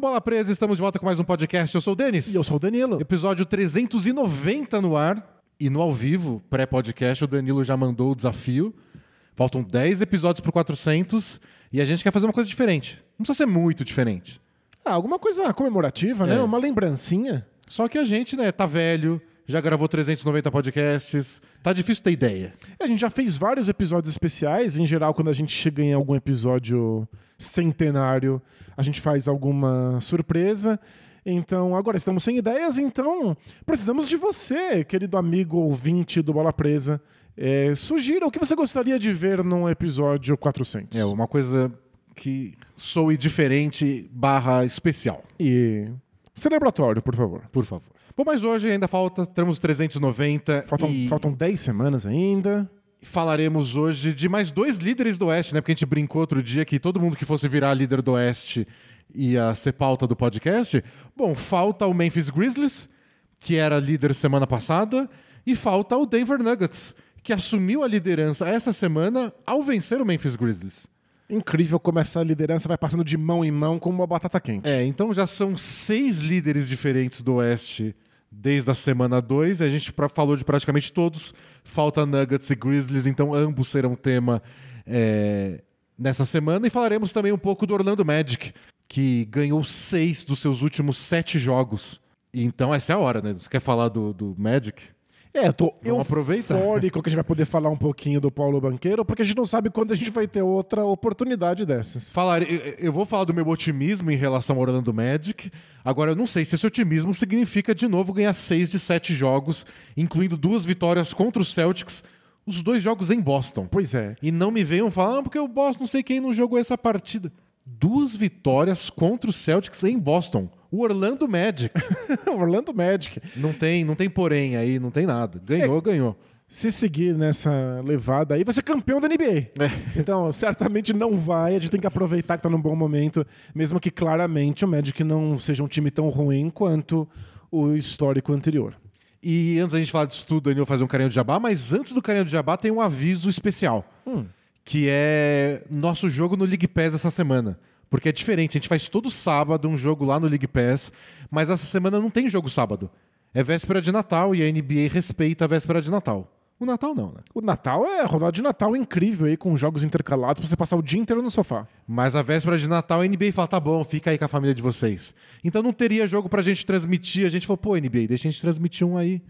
do Bola Presa? Estamos de volta com mais um podcast. Eu sou o Denis. E eu sou o Danilo. Episódio 390 no ar. E no ao vivo, pré-podcast, o Danilo já mandou o desafio. Faltam 10 episódios pro 400 e a gente quer fazer uma coisa diferente. Não precisa ser muito diferente. Ah, alguma coisa comemorativa, né? É. Uma lembrancinha. Só que a gente, né, tá velho, já gravou 390 podcasts, tá difícil ter ideia. A gente já fez vários episódios especiais. Em geral, quando a gente chega em algum episódio centenário, a gente faz alguma surpresa. Então, agora estamos sem ideias, então precisamos de você, querido amigo ouvinte do Bola Presa. É, sugira o que você gostaria de ver num episódio 400. É uma coisa que soe diferente barra especial, E celebratório, por favor. por favor. Bom, mas hoje ainda falta, temos 390 Faltam, e faltam 10 semanas ainda. falaremos hoje de mais dois líderes do Oeste, né? Porque a gente brincou outro dia que todo mundo que fosse virar líder do Oeste ia ser pauta do podcast. Bom, falta o Memphis Grizzlies, que era líder semana passada, e falta o Denver Nuggets, que assumiu a liderança essa semana ao vencer o Memphis Grizzlies. Incrível como essa liderança vai passando de mão em mão como uma batata quente. É, então já são seis líderes diferentes do Oeste desde a semana 2. A gente falou de praticamente todos. Falta Nuggets e Grizzlies, então ambos serão tema é, nessa semana. E falaremos também um pouco do Orlando Magic, que ganhou seis dos seus últimos sete jogos. Então essa é a hora, né? Você quer falar do, do Magic? É, eu tô Vamos eufórico que a gente vai poder falar um pouquinho do Paulo Banqueiro, porque a gente não sabe quando a gente vai ter outra oportunidade dessas. Falar, eu, eu vou falar do meu otimismo em relação ao Orlando Magic. Agora, eu não sei se esse otimismo significa de novo ganhar seis de sete jogos, incluindo duas vitórias contra o Celtics, os dois jogos em Boston. Pois é. E não me venham falar, ah, porque o Boston não sei quem não jogou essa partida. Duas vitórias contra o Celtics em Boston. O Orlando Magic. Orlando Magic. não tem, não tem porém aí, não tem nada. Ganhou, ganhou. Se seguir nessa levada aí, vai ser campeão da NBA. Então, certamente não vai. A gente tem que aproveitar que tá num bom momento, mesmo que claramente o Magic não seja um time tão ruim quanto o histórico anterior. E antes da gente falar disso tudo, Daniel, fazer um carinho de jabá, mas antes do carinho de jabá tem um aviso especial. Que é nosso jogo no League Pass essa semana. Porque é diferente, a gente faz todo sábado um jogo lá no League Pass, mas essa semana não tem jogo sábado. É véspera de Natal e a NBA respeita a véspera de Natal. O Natal não, né? O Natal é a rodada de Natal incrível aí, com jogos intercalados pra você passar o dia inteiro no sofá. Mas a véspera de Natal a NBA fala: tá bom, fica aí com a família de vocês. Então não teria jogo pra gente transmitir. A gente falou: pô, NBA, deixa a gente transmitir um aí.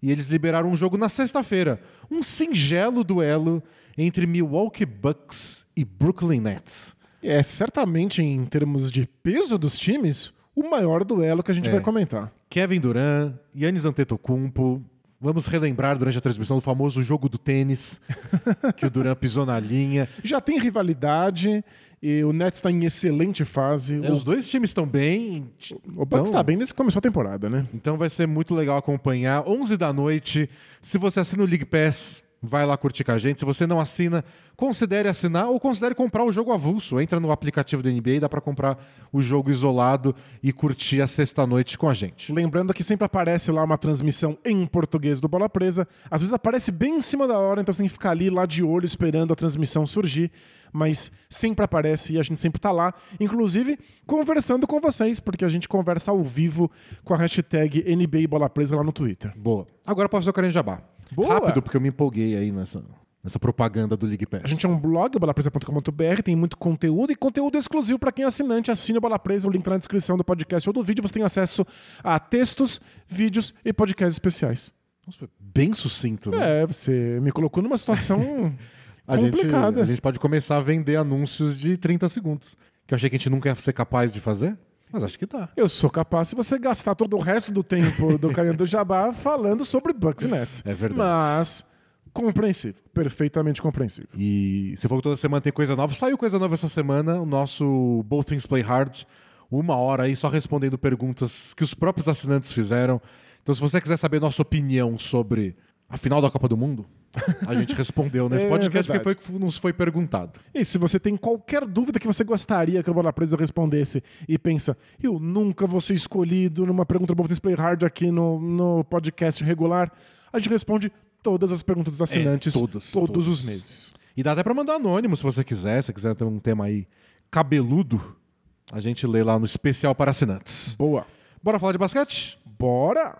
E eles liberaram um jogo na sexta-feira. Um singelo duelo entre Milwaukee Bucks e Brooklyn Nets. É certamente, em termos de peso dos times, o maior duelo que a gente É. vai comentar. Kevin Durant, Yannis Antetokounmpo. Vamos relembrar durante a transmissão do famoso jogo do tênis, que o Durant pisou na linha. Já tem rivalidade e o Nets está em excelente fase. Os dois times estão bem. O, o Bucks está bem desde que começou a temporada, né? Então vai ser muito legal acompanhar. 11 da noite. Se você assina o League Pass, vai lá curtir com a gente. Se você não assina, considere assinar ou considere comprar o jogo avulso. Entra no aplicativo da NBA, dá pra comprar o jogo isolado e curtir a sexta-noite com a gente. Lembrando que sempre aparece lá uma transmissão em português do Bola Presa. Às vezes aparece bem em cima da hora, então você tem que ficar ali lá de olho esperando a transmissão surgir. Mas sempre aparece e a gente sempre tá lá, inclusive conversando com vocês, porque a gente conversa ao vivo com a hashtag NBA Bola Presa lá no Twitter. Boa. Agora posso carinho de jabá. Boa. Rápido, porque eu me empolguei aí nessa, nessa propaganda do League Pass. A gente é um blog, bolapresa.com.br, tem muito conteúdo e conteúdo exclusivo para quem é assinante. Assine o Bola Presa, o link tá na descrição do podcast ou do vídeo. Você tem acesso a textos, vídeos e podcasts especiais. Nossa, foi bem sucinto, né? É, você me colocou numa situação a, gente, complicada. a gente pode começar a vender anúncios de 30 segundos. Que eu achei que a gente nunca ia ser capaz de fazer, mas acho que dá. Eu sou capaz se você gastar todo o resto do tempo do Carinha do Jabá falando sobre Bucks e Nets. É verdade. Mas compreensível, perfeitamente compreensível. E você falou que toda semana tem coisa nova. Saiu coisa nova essa semana, o nosso Both Things Play Hard. Uma hora aí só respondendo perguntas que os próprios assinantes fizeram. Então, se você quiser saber nossa opinião sobre a final da Copa do Mundo, a gente respondeu nesse É podcast porque verdade. foi que nos foi perguntado. E se você tem qualquer dúvida que você gostaria que o Bola Presa respondesse e pensa, eu nunca vou ser escolhido numa pergunta do Bola Play Hard aqui no, no podcast regular, a gente responde todas as perguntas dos assinantes todas, todos todas. os meses. E dá até pra mandar anônimo se você quiser. Se quiser ter um tema aí cabeludo, A gente lê lá no especial para assinantes. Boa. Bora falar de basquete? Bora!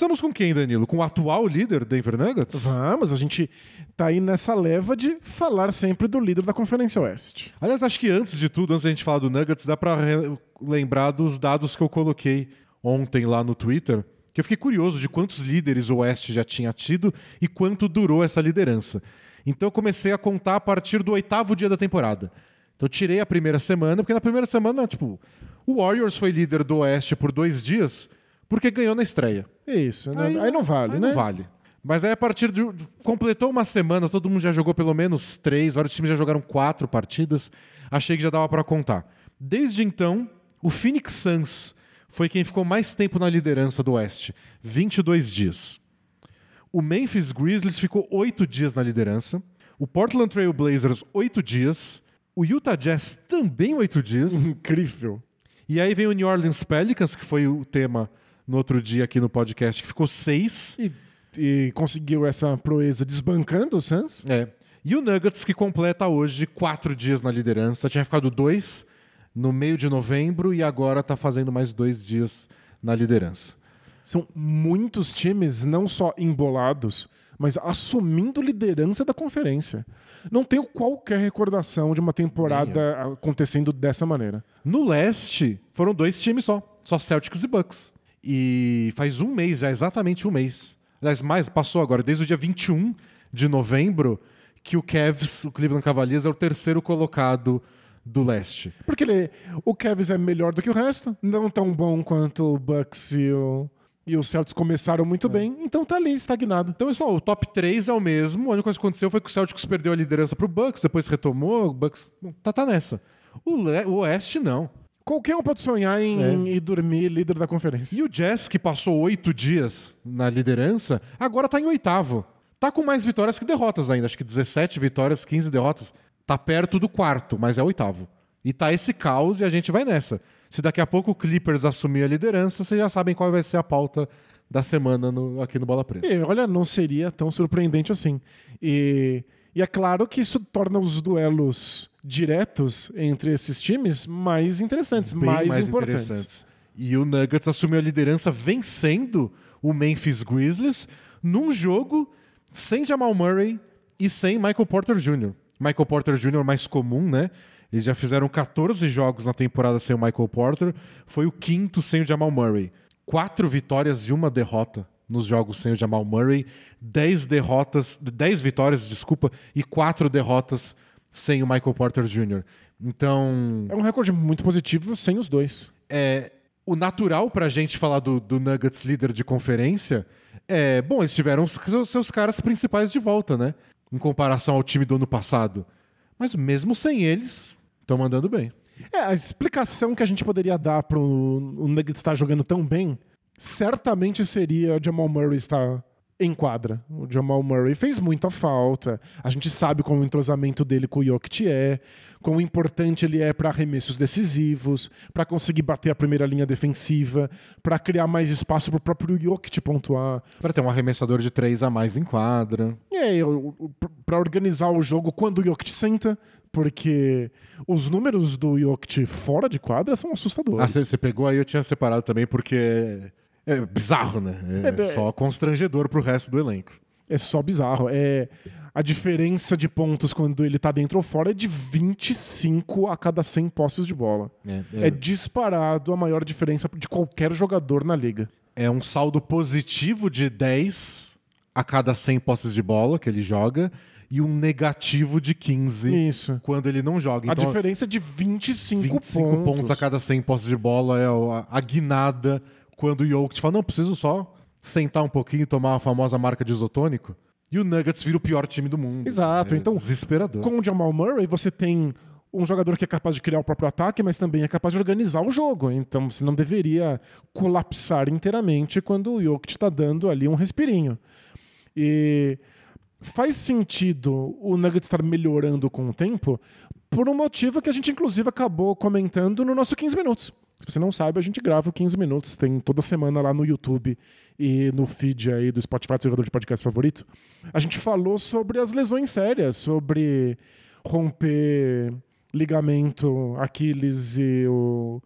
Começamos com quem, Danilo? Com o atual líder Denver Nuggets? Vamos, a gente tá aí nessa leva de falar sempre do líder da Conferência Oeste. Aliás, acho que antes de tudo, antes da gente falar do Nuggets, dá pra re- lembrar dos dados que eu coloquei ontem lá no Twitter, que eu fiquei curioso de quantos líderes o Oeste já tinha tido e quanto durou essa liderança. Então eu comecei a contar a partir do oitavo dia da temporada. Então eu tirei a primeira semana, porque na primeira semana, tipo, o Warriors foi líder do Oeste por dois dias, porque ganhou na estreia. Isso, né? aí, não vale, aí né? Não vale. Mas aí a partir de. Completou uma semana, todo mundo já jogou pelo menos três, vários times já jogaram quatro partidas. Achei que já dava pra contar. Desde então, o Phoenix Suns foi quem ficou mais tempo na liderança do Oeste 22 dias. O Memphis Grizzlies ficou oito dias na liderança. O Portland Trail Blazers, oito dias. O Utah Jazz também oito dias. Incrível. E aí vem o New Orleans Pelicans, que foi o tema no outro dia aqui no podcast, que ficou seis. E, e conseguiu essa proeza desbancando o Suns. É. E o Nuggets, que completa hoje quatro dias na liderança. Tinha ficado dois no meio de novembro e agora está fazendo mais dois dias na liderança. São muitos times, não só embolados, mas assumindo liderança da conferência. Não tenho qualquer recordação de uma temporada acontecendo dessa maneira. No leste, foram dois times só. Só Celtics e Bucks. E faz um mês já, exatamente um mês. Aliás, mais, passou agora, desde o dia 21 de novembro, que o Cavs, o Cleveland Cavaliers, é o terceiro colocado do leste. Porque ele, o Cavs é melhor do que o resto, não tão bom quanto o Bucks e o, e o Celtics começaram muito bem, então tá ali, estagnado. Então, só, o top 3 é o mesmo. A única coisa que aconteceu foi que o Celtics perdeu a liderança pro Bucks, depois retomou, o Bucks tá, tá nessa. O, le- o Oeste, não. Qualquer um pode sonhar em ir dormir líder da conferência. E o Jazz, que passou oito dias na liderança, agora tá em oitavo. Tá com mais vitórias que derrotas ainda. Acho que 17 vitórias, 15 derrotas. Tá perto do quarto, mas é oitavo. E tá esse caos e a gente vai nessa. Se daqui a pouco o Clippers assumir a liderança, vocês já sabem qual vai ser a pauta da semana no- aqui no Bola Presa. E, olha, não seria tão surpreendente assim. E, e é claro que isso torna os duelos diretos entre esses times mais interessantes, bem mais, mais importantes. interessantes. E o Nuggets assumiu a liderança vencendo o Memphis Grizzlies num jogo sem Jamal Murray e sem Michael Porter Jr. Michael Porter Jr. mais comum, né? Eles já fizeram 14 jogos na temporada sem o Michael Porter. Foi o quinto sem o Jamal Murray. Quatro vitórias e uma derrota nos jogos sem o Jamal Murray. Dez derrotas, dez vitórias, desculpa, e quatro derrotas sem o Michael Porter Jr. Então, É um recorde muito positivo sem os dois. é, o natural pra gente falar do, do Nuggets líder de conferência é, bom, eles tiveram os seus, seus caras principais de volta, né? Em comparação ao time do ano passado. Mas mesmo sem eles, estão mandando bem. É, a explicação que a gente poderia dar pro o Nuggets estar jogando tão bem, certamente seria o Jamal Murray estar em quadra. O Jamal Murray fez muita falta. A gente sabe como o entrosamento dele com o Jokic é, quão importante ele é para arremessos decisivos, para conseguir bater a primeira linha defensiva, para criar mais espaço para o próprio Jokic pontuar. Pra ter um arremessador de três a mais em quadra. Aí, para organizar o jogo quando o Jokic senta, porque os números do Jokic fora de quadra são Ah, assustadores. você pegou aí, eu tinha separado também, porque é, é bizarro, né? É, É, só constrangedor pro resto do elenco. É só bizarro. É a diferença de pontos quando ele tá dentro ou fora é de 25 a cada 100 posses de bola. É, É, disparado a maior diferença de qualquer jogador na liga. é um saldo positivo de 10 a cada 100 posses de bola que ele joga e um negativo de 15 Isso. quando ele não joga. A Então, diferença é de 25, 25 pontos. pontos. a cada 100 posses de bola é a, a guinada quando o Jokic fala, não, preciso só sentar um pouquinho e tomar a famosa marca de isotônico. E o Nuggets vira o pior time do mundo. Exato. É Então, desesperador. Com o Jamal Murray, você tem um jogador que é capaz de criar o próprio ataque, mas também é capaz de organizar o jogo. Então você não deveria colapsar inteiramente quando o Jokic está dando ali um respirinho. E faz sentido o Nuggets estar melhorando com o tempo por um motivo que a gente, inclusive, acabou comentando no nosso 15 minutos. Se você não sabe, a gente grava o 15 minutos. Tem toda semana lá no YouTube e no feed aí do Spotify, do jogador de podcast favorito. A gente falou sobre as lesões sérias, sobre romper ligamento Aquiles e o,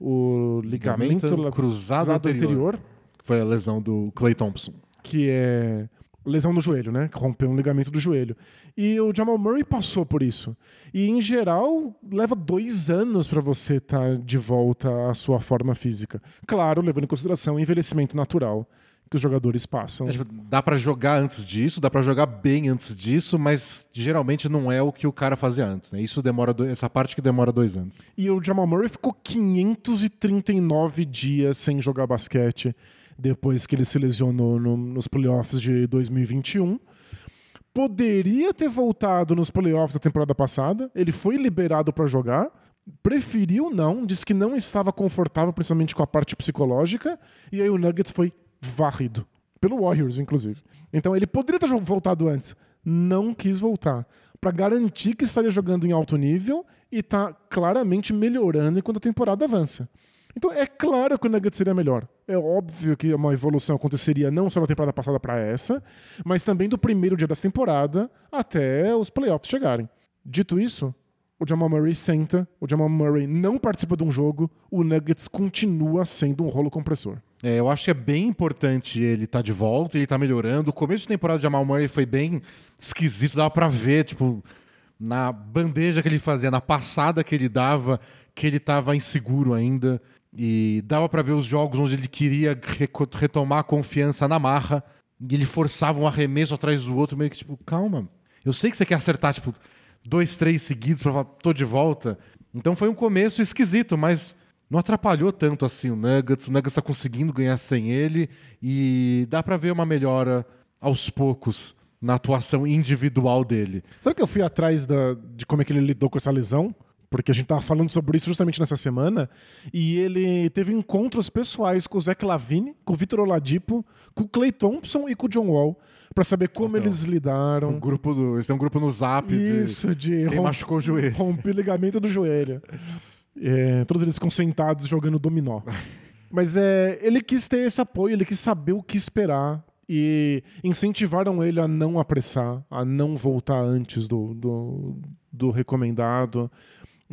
o ligamento, Ligamento cruzado anterior. Que foi a lesão do Clay Thompson. que é lesão no joelho, né? Romper um ligamento do joelho. E o Jamal Murray passou por isso. E, em geral, leva dois anos para você estar de volta à sua forma física. Claro, levando em consideração o envelhecimento natural que os jogadores passam. É, tipo, dá pra jogar antes disso, dá pra jogar bem antes disso, mas geralmente não é o que o cara fazia antes. Né? Isso demora do- essa parte que demora dois anos. E o Jamal Murray ficou 539 dias sem jogar basquete depois que ele se lesionou no- nos playoffs de 2021. Poderia ter voltado nos playoffs da temporada passada. Ele foi liberado para jogar. Preferiu não, disse que não estava confortável, principalmente com a parte psicológica. E aí o Nuggets foi varrido. Pelo Warriors, inclusive. Então ele poderia ter voltado antes. Não quis voltar. Para garantir que estaria jogando em alto nível e tá claramente melhorando enquanto a temporada avança. Então é claro que o Nuggets seria melhor. É óbvio que uma evolução aconteceria não só da temporada passada para essa, mas também do primeiro dia dessa temporada até os playoffs chegarem. Dito isso, o Jamal Murray senta, o Jamal Murray não participa de um jogo, o Nuggets continua sendo um rolo compressor. É, eu acho que é bem importante ele estar de volta, ele tá melhorando. O começo de temporada de Jamal Murray foi bem esquisito, dava pra ver, tipo, na bandeja que ele fazia, na passada que ele dava, que ele tava inseguro ainda. E dava pra ver os jogos onde ele queria retomar a confiança na marra. E ele forçava um arremesso atrás do outro, meio que tipo, calma. Eu sei que você quer acertar, tipo, dois, três seguidos pra falar, tô de volta. Então foi um começo esquisito, mas não atrapalhou tanto assim o Nuggets. O Nuggets tá conseguindo ganhar sem ele e dá pra ver uma melhora aos poucos na atuação individual dele. Sabe que eu fui atrás da- de como é que ele lidou com essa lesão? Porque a gente tava falando sobre isso justamente nessa semana. E ele teve encontros pessoais com o Zach Lavine, com o Vitor Oladipo, com o Clay Thompson e com o John Wall. Pra saber como Então, eles lidaram. Um grupo do, eles têm um grupo no Zap de Isso, de quem rom- machucou o joelho. romper ligamento do joelho. É, todos eles ficam sentados jogando dominó. Mas é, ele quis ter esse apoio, ele quis saber o que esperar. E incentivaram ele a não apressar, a não voltar antes do, do, do recomendado.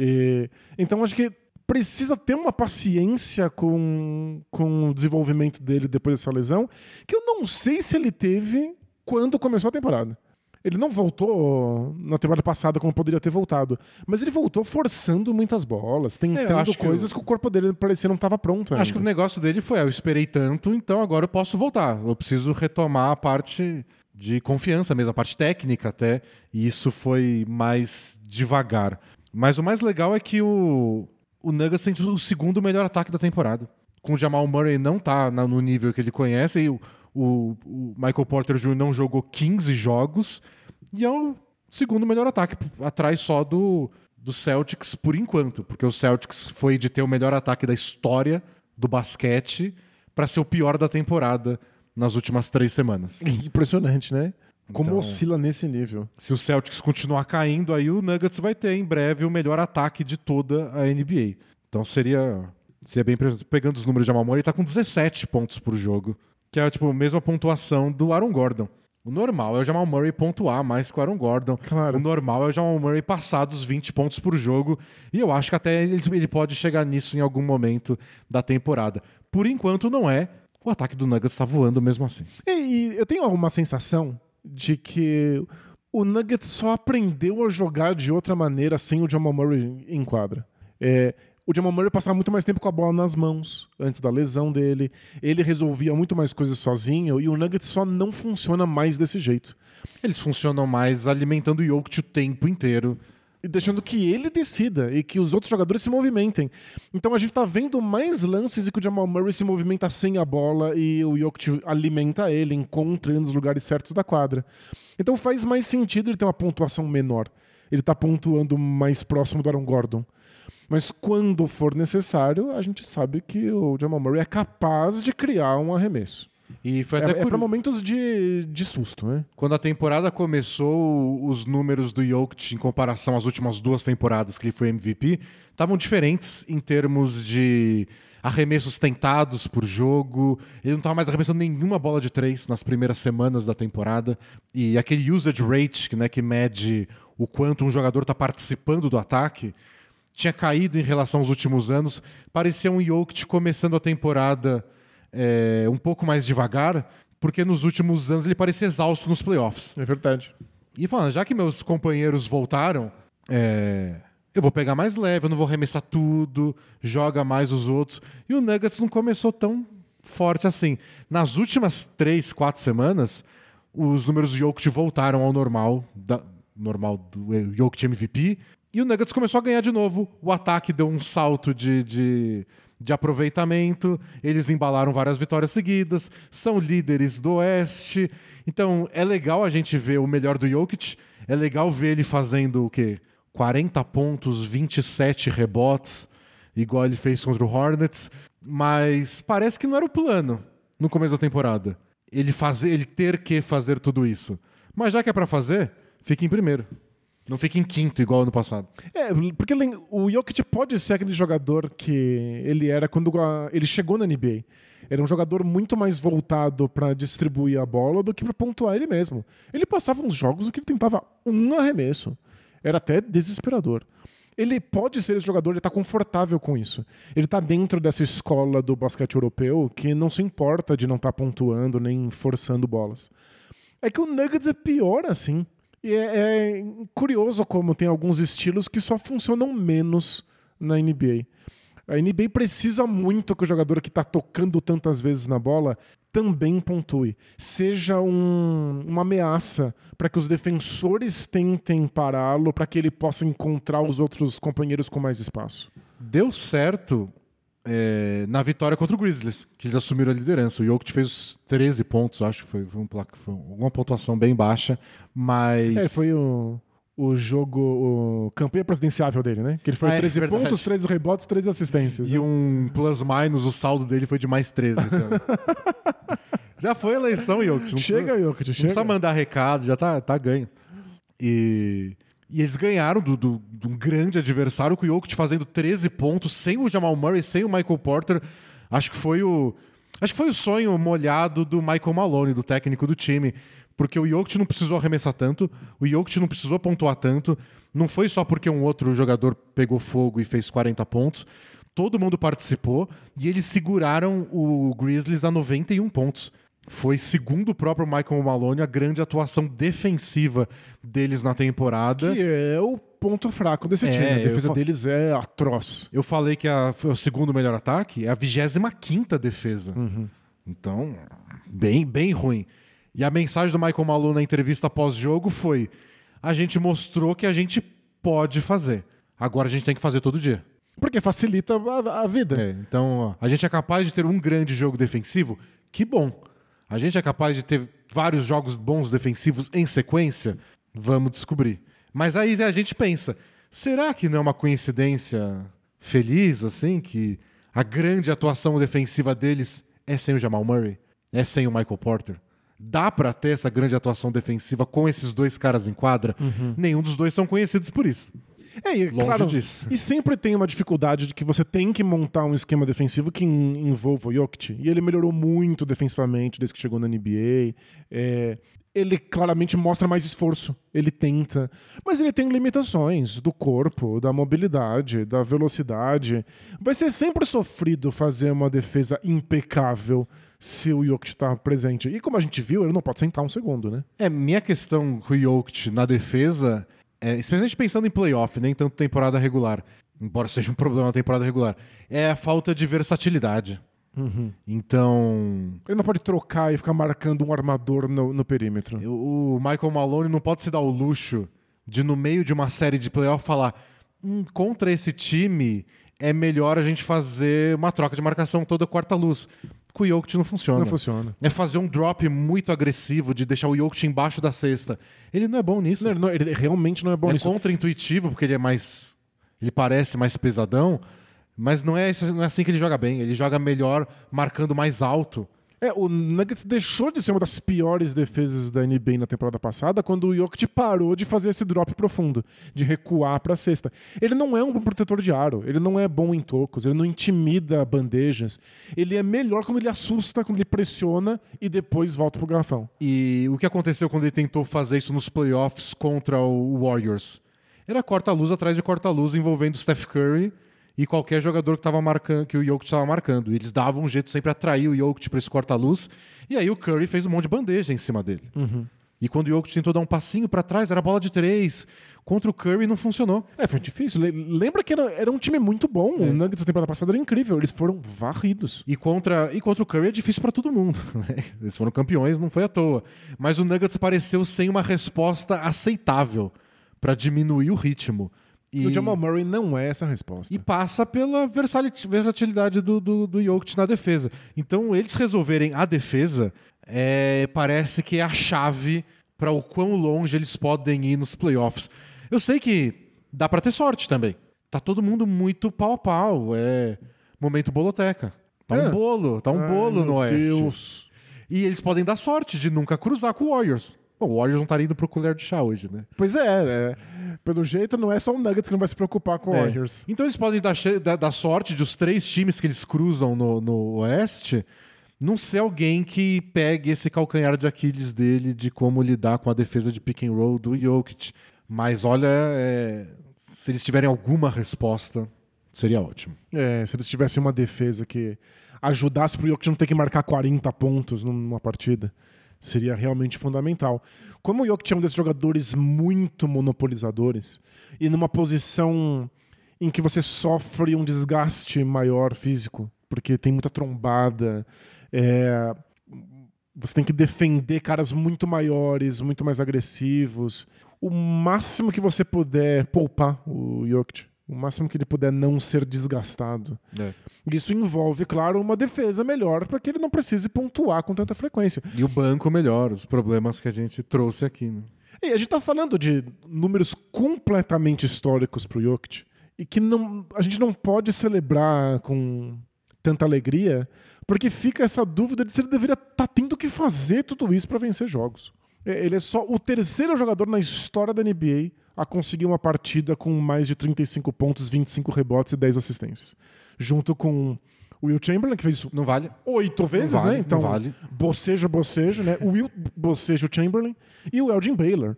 E, então acho que precisa ter uma paciência com, com o desenvolvimento dele depois dessa lesão, que eu não sei se ele teve quando começou a temporada. Ele não voltou na temporada passada como poderia ter voltado, mas ele voltou forçando muitas bolas, tentando acho que coisas que o corpo dele parecia não estava pronto. Acho que o ainda. negócio dele foi: ah, eu esperei tanto, então agora eu posso voltar. Eu preciso retomar a parte de confiança mesmo, a parte técnica até. E isso foi mais devagar. Mas o mais legal é que o, o Nuggets tem o segundo melhor ataque da temporada. Com o Jamal Murray não tá na- no nível que ele conhece, e o, o- o Michael Porter Jr. não jogou 15 jogos, e é o segundo melhor ataque, atrás só do, do Celtics por enquanto, porque o Celtics foi de ter o melhor ataque da história do basquete para ser o pior da temporada nas últimas três semanas. Impressionante, né? Como Então- oscila nesse nível. Se o Celtics continuar caindo, aí o Nuggets vai ter em breve o melhor ataque de toda a NBA. Então seria, seria bem pegando os números de Jamal Murray, ele tá com 17 pontos por jogo, que é tipo a mesma pontuação do Aaron Gordon. O normal é o Jamal Murray pontuar mais que o Aaron Gordon. Claro. O normal é o Jamal Murray passar dos 20 pontos por jogo. E eu acho que até ele, ele pode chegar nisso em algum momento da temporada. Por enquanto não é. O ataque do Nuggets tá voando mesmo assim. E, e eu tenho uma sensação de que o Nuggets só aprendeu a jogar de outra maneira sem o Jamal Murray em quadra. É, o Jamal Murray passava muito mais tempo com a bola nas mãos antes da lesão dele. Ele resolvia muito mais coisas sozinho e o Nuggets só não funciona mais desse jeito. Eles funcionam mais alimentando o Jokic o tempo inteiro. E deixando que ele decida e que os outros jogadores se movimentem. Então a gente tá vendo mais lances em que o Jamal Murray se movimenta sem a bola e o Jokic alimenta ele, encontra ele nos lugares certos da quadra. Então faz mais sentido ele ter uma pontuação menor. Ele tá pontuando mais próximo do Aaron Gordon. Mas quando for necessário, a gente sabe que o Jamal Murray é capaz de criar um arremesso. E foi É, até é curi- pra momentos de, de susto, né? Quando a temporada começou, os números do Jokic em comparação às últimas duas temporadas que ele foi MVP estavam diferentes em termos de arremessos tentados por jogo. Ele não estava mais arremessando nenhuma bola de três nas primeiras semanas da temporada. E aquele usage rate, que, né, que mede o quanto um jogador está participando do ataque, tinha caído em relação aos últimos anos. Parecia um Jokic começando a temporada é, um pouco mais devagar, porque nos últimos anos ele parecia exausto nos playoffs. É verdade. E falando, já que meus companheiros voltaram, é, eu vou pegar mais leve, eu não vou arremessar tudo, joga mais os outros. E o Nuggets não começou tão forte assim. Nas últimas três, quatro semanas, os números do Jokic voltaram ao normal, da- normal do eh, Jokic MVP, e o Nuggets começou a ganhar de novo. O ataque deu um salto de, de, de aproveitamento, eles embalaram várias vitórias seguidas, são líderes do Oeste. Então é legal a gente ver o melhor do Jokic, é legal ver ele fazendo o quê? 40 pontos, 27 rebotes, igual ele fez contra o Hornets, mas parece que não era o plano no começo da temporada. Ele fazer, ele ter que fazer tudo isso. Mas já que é pra fazer, fica em primeiro. Não fica em quinto igual ano passado. É, porque o Jokic pode ser aquele jogador que ele era quando ele chegou na NBA. Era um jogador muito mais voltado pra distribuir a bola do que pra pontuar ele mesmo. Ele passava uns jogos em que ele tentava um arremesso. Era até desesperador. Ele pode ser esse jogador, ele tá confortável com isso. Ele tá dentro dessa escola do basquete europeu que não se importa de não estar pontuando nem forçando bolas. É que o Nuggets é pior assim. E é, é curioso como tem alguns estilos que só funcionam menos na NBA. A NBA precisa muito que o jogador que está tocando tantas vezes na bola também pontue. Seja um- uma ameaça para que os defensores tentem pará-lo, para que ele possa encontrar os outros companheiros com mais espaço. Deu certo é, na vitória contra o Grizzlies, que eles assumiram a liderança. O Jokic fez os 13 pontos, acho que foi, foi, um placa, foi uma pontuação bem baixa, mas... É, foi o, o jogo, o campanha presidenciável dele, né? Que ele foi Ah, é 13 verdade. pontos, 13 rebotes, 13 assistências. E né? um plus-minus, o saldo dele foi de mais 13. Então. já foi a eleição, Jokic. Não Chega, precisa, Jokic, não chega. precisa mandar recado, já tá, tá ganho. E, e eles ganharam do, do- um grande adversário, com o Jokic fazendo 13 pontos, sem o Jamal Murray, sem o Michael Porter. Acho que foi o. Acho que foi o sonho molhado do Michael Malone, do técnico do time. Porque o Jokic não precisou arremessar tanto, o Jokic não precisou pontuar tanto. Não foi só porque um outro jogador pegou fogo e fez 40 pontos. Todo mundo participou e eles seguraram o Grizzlies a 91 pontos. Foi, segundo o próprio Michael Malone, a grande atuação defensiva deles na temporada. Que é o ponto fraco desse É, time. A defesa fa- deles é atroz. Eu falei que a- foi o segundo melhor ataque, é a 25 defesa. Uhum. Então, bem, bem ruim. E a mensagem do Michael Malone na entrevista pós-jogo foi: a gente mostrou que a gente pode fazer. Agora a gente tem que fazer todo dia. Porque facilita a, a vida. É, então, ó, a gente é capaz de ter um grande jogo defensivo? Que bom. A gente é capaz de ter vários jogos bons defensivos em sequência? Vamos descobrir. Mas aí a gente pensa: será que não é uma coincidência feliz, assim, que a grande atuação defensiva deles é sem o Jamal Murray? É sem o Michael Porter? Dá pra ter essa grande atuação defensiva com esses dois caras em quadra? Nenhum dos dois são conhecidos por isso. É, e, Longe claro, disso. E sempre tem uma dificuldade de que você tem que montar um esquema defensivo que en- envolva o Jokic. E ele melhorou muito defensivamente desde que chegou na NBA. É, ele claramente mostra mais esforço. Ele tenta. Mas ele tem limitações do corpo, da mobilidade, da velocidade. Vai ser sempre sofrido fazer uma defesa impecável se o Jokic está presente. E como a gente viu, ele não pode sentar um segundo, né? É, minha questão com o Jokic na defesa, é, especialmente pensando em playoff, nem tanto temporada regular, embora seja um problema na temporada regular, é a falta de versatilidade. Então, Ele não pode trocar e ficar marcando um armador no, no perímetro. o o Michael Malone não pode se dar o luxo de, no meio de uma série de playoff, falar: "Hum, contra esse time é melhor a gente fazer uma troca de marcação toda quarta luz. Com o Jokic não funciona. Não funciona. É fazer um drop muito agressivo de deixar o Jokic embaixo da cesta. Ele não é bom nisso. Não, ele, não- ele realmente não é bom é nisso. contra-intuitivo, porque ele é mais. Ele parece mais pesadão, mas não é, não é assim que ele joga bem. Ele joga melhor marcando mais alto. É, o Nuggets deixou de ser uma das piores defesas da NBA na temporada passada quando o Jokic parou de fazer esse drop profundo, de recuar para a cesta. Ele não é um bom protetor de aro, ele não é bom em tocos, ele não intimida bandejas. Ele é melhor quando ele assusta, quando ele pressiona e depois volta pro garrafão. E o que aconteceu quando ele tentou fazer isso nos playoffs contra o Warriors? Era corta-luz atrás de corta-luz envolvendo Steph Curry e qualquer jogador que, tava marcando, que o Jokic estava marcando. Eles davam um jeito sempre atrair o Jokic para esse corta-luz. E aí o Curry fez um monte de bandeja em cima dele. Uhum. E quando o Jokic tentou dar um passinho para trás, era bola de três. Contra o Curry não funcionou. É, foi difícil. Lembra que era, era um time muito bom. É. O Nuggets da temporada passada era incrível. Eles foram varridos. E contra, e contra o Curry é difícil para todo mundo. Né? Eles foram campeões, não foi à toa. Mas o Nuggets pareceu sem uma resposta aceitável para diminuir o ritmo. E o Jamal Murray não é essa resposta. E passa pela versatilidade do, do, do Jokic na defesa. Então, eles resolverem a defesa é, parece que é a chave para o quão longe eles podem ir nos playoffs. Eu sei que dá para ter sorte também. Tá todo mundo muito pau a pau. É momento boloteca. Tá é. um bolo, tá um Ai, bolo no Oeste. Deus. E eles podem dar sorte de nunca cruzar com o Warriors. Bom, o Warriors não estaria indo pro colher de chá hoje, né? Pois é, é, pelo jeito não é só o Nuggets que não vai se preocupar com o é. Warriors. Então eles podem dar, dar, dar, sorte de os três times que eles cruzam no, no Oeste não ser alguém que pegue esse calcanhar de Aquiles dele de como lidar com a defesa de pick and roll do Jokic. Mas olha, é, se eles tiverem alguma resposta, seria ótimo. É, se eles tivessem uma defesa que ajudasse pro Jokic não ter que marcar 40 pontos numa partida seria realmente fundamental. Como o Jokic é um desses jogadores muito monopolizadores e numa posição em que você sofre um desgaste maior físico, porque tem muita trombada, é, você tem que defender caras muito maiores, muito mais agressivos. O máximo que você puder poupar o Jokic o máximo que ele puder não ser desgastado. É. Isso envolve, claro, uma defesa melhor para que ele não precise pontuar com tanta frequência. E o banco melhor, os problemas que a gente trouxe aqui. Né? E a gente está falando de números completamente históricos para o Jokic e que não, a gente não pode celebrar com tanta alegria, porque fica essa dúvida de se ele deveria estar tá tendo que fazer tudo isso para vencer jogos. É, ele é só o terceiro jogador na história da NBA a conseguir uma partida com mais de 35 pontos, 25 rebotes e 10 assistências. Junto com o Will Chamberlain, que fez isso não vale. oito vezes, vale, né? Então, vale. bocejo, bocejo, né? O Will bocejo Chamberlain e o Elgin Baylor.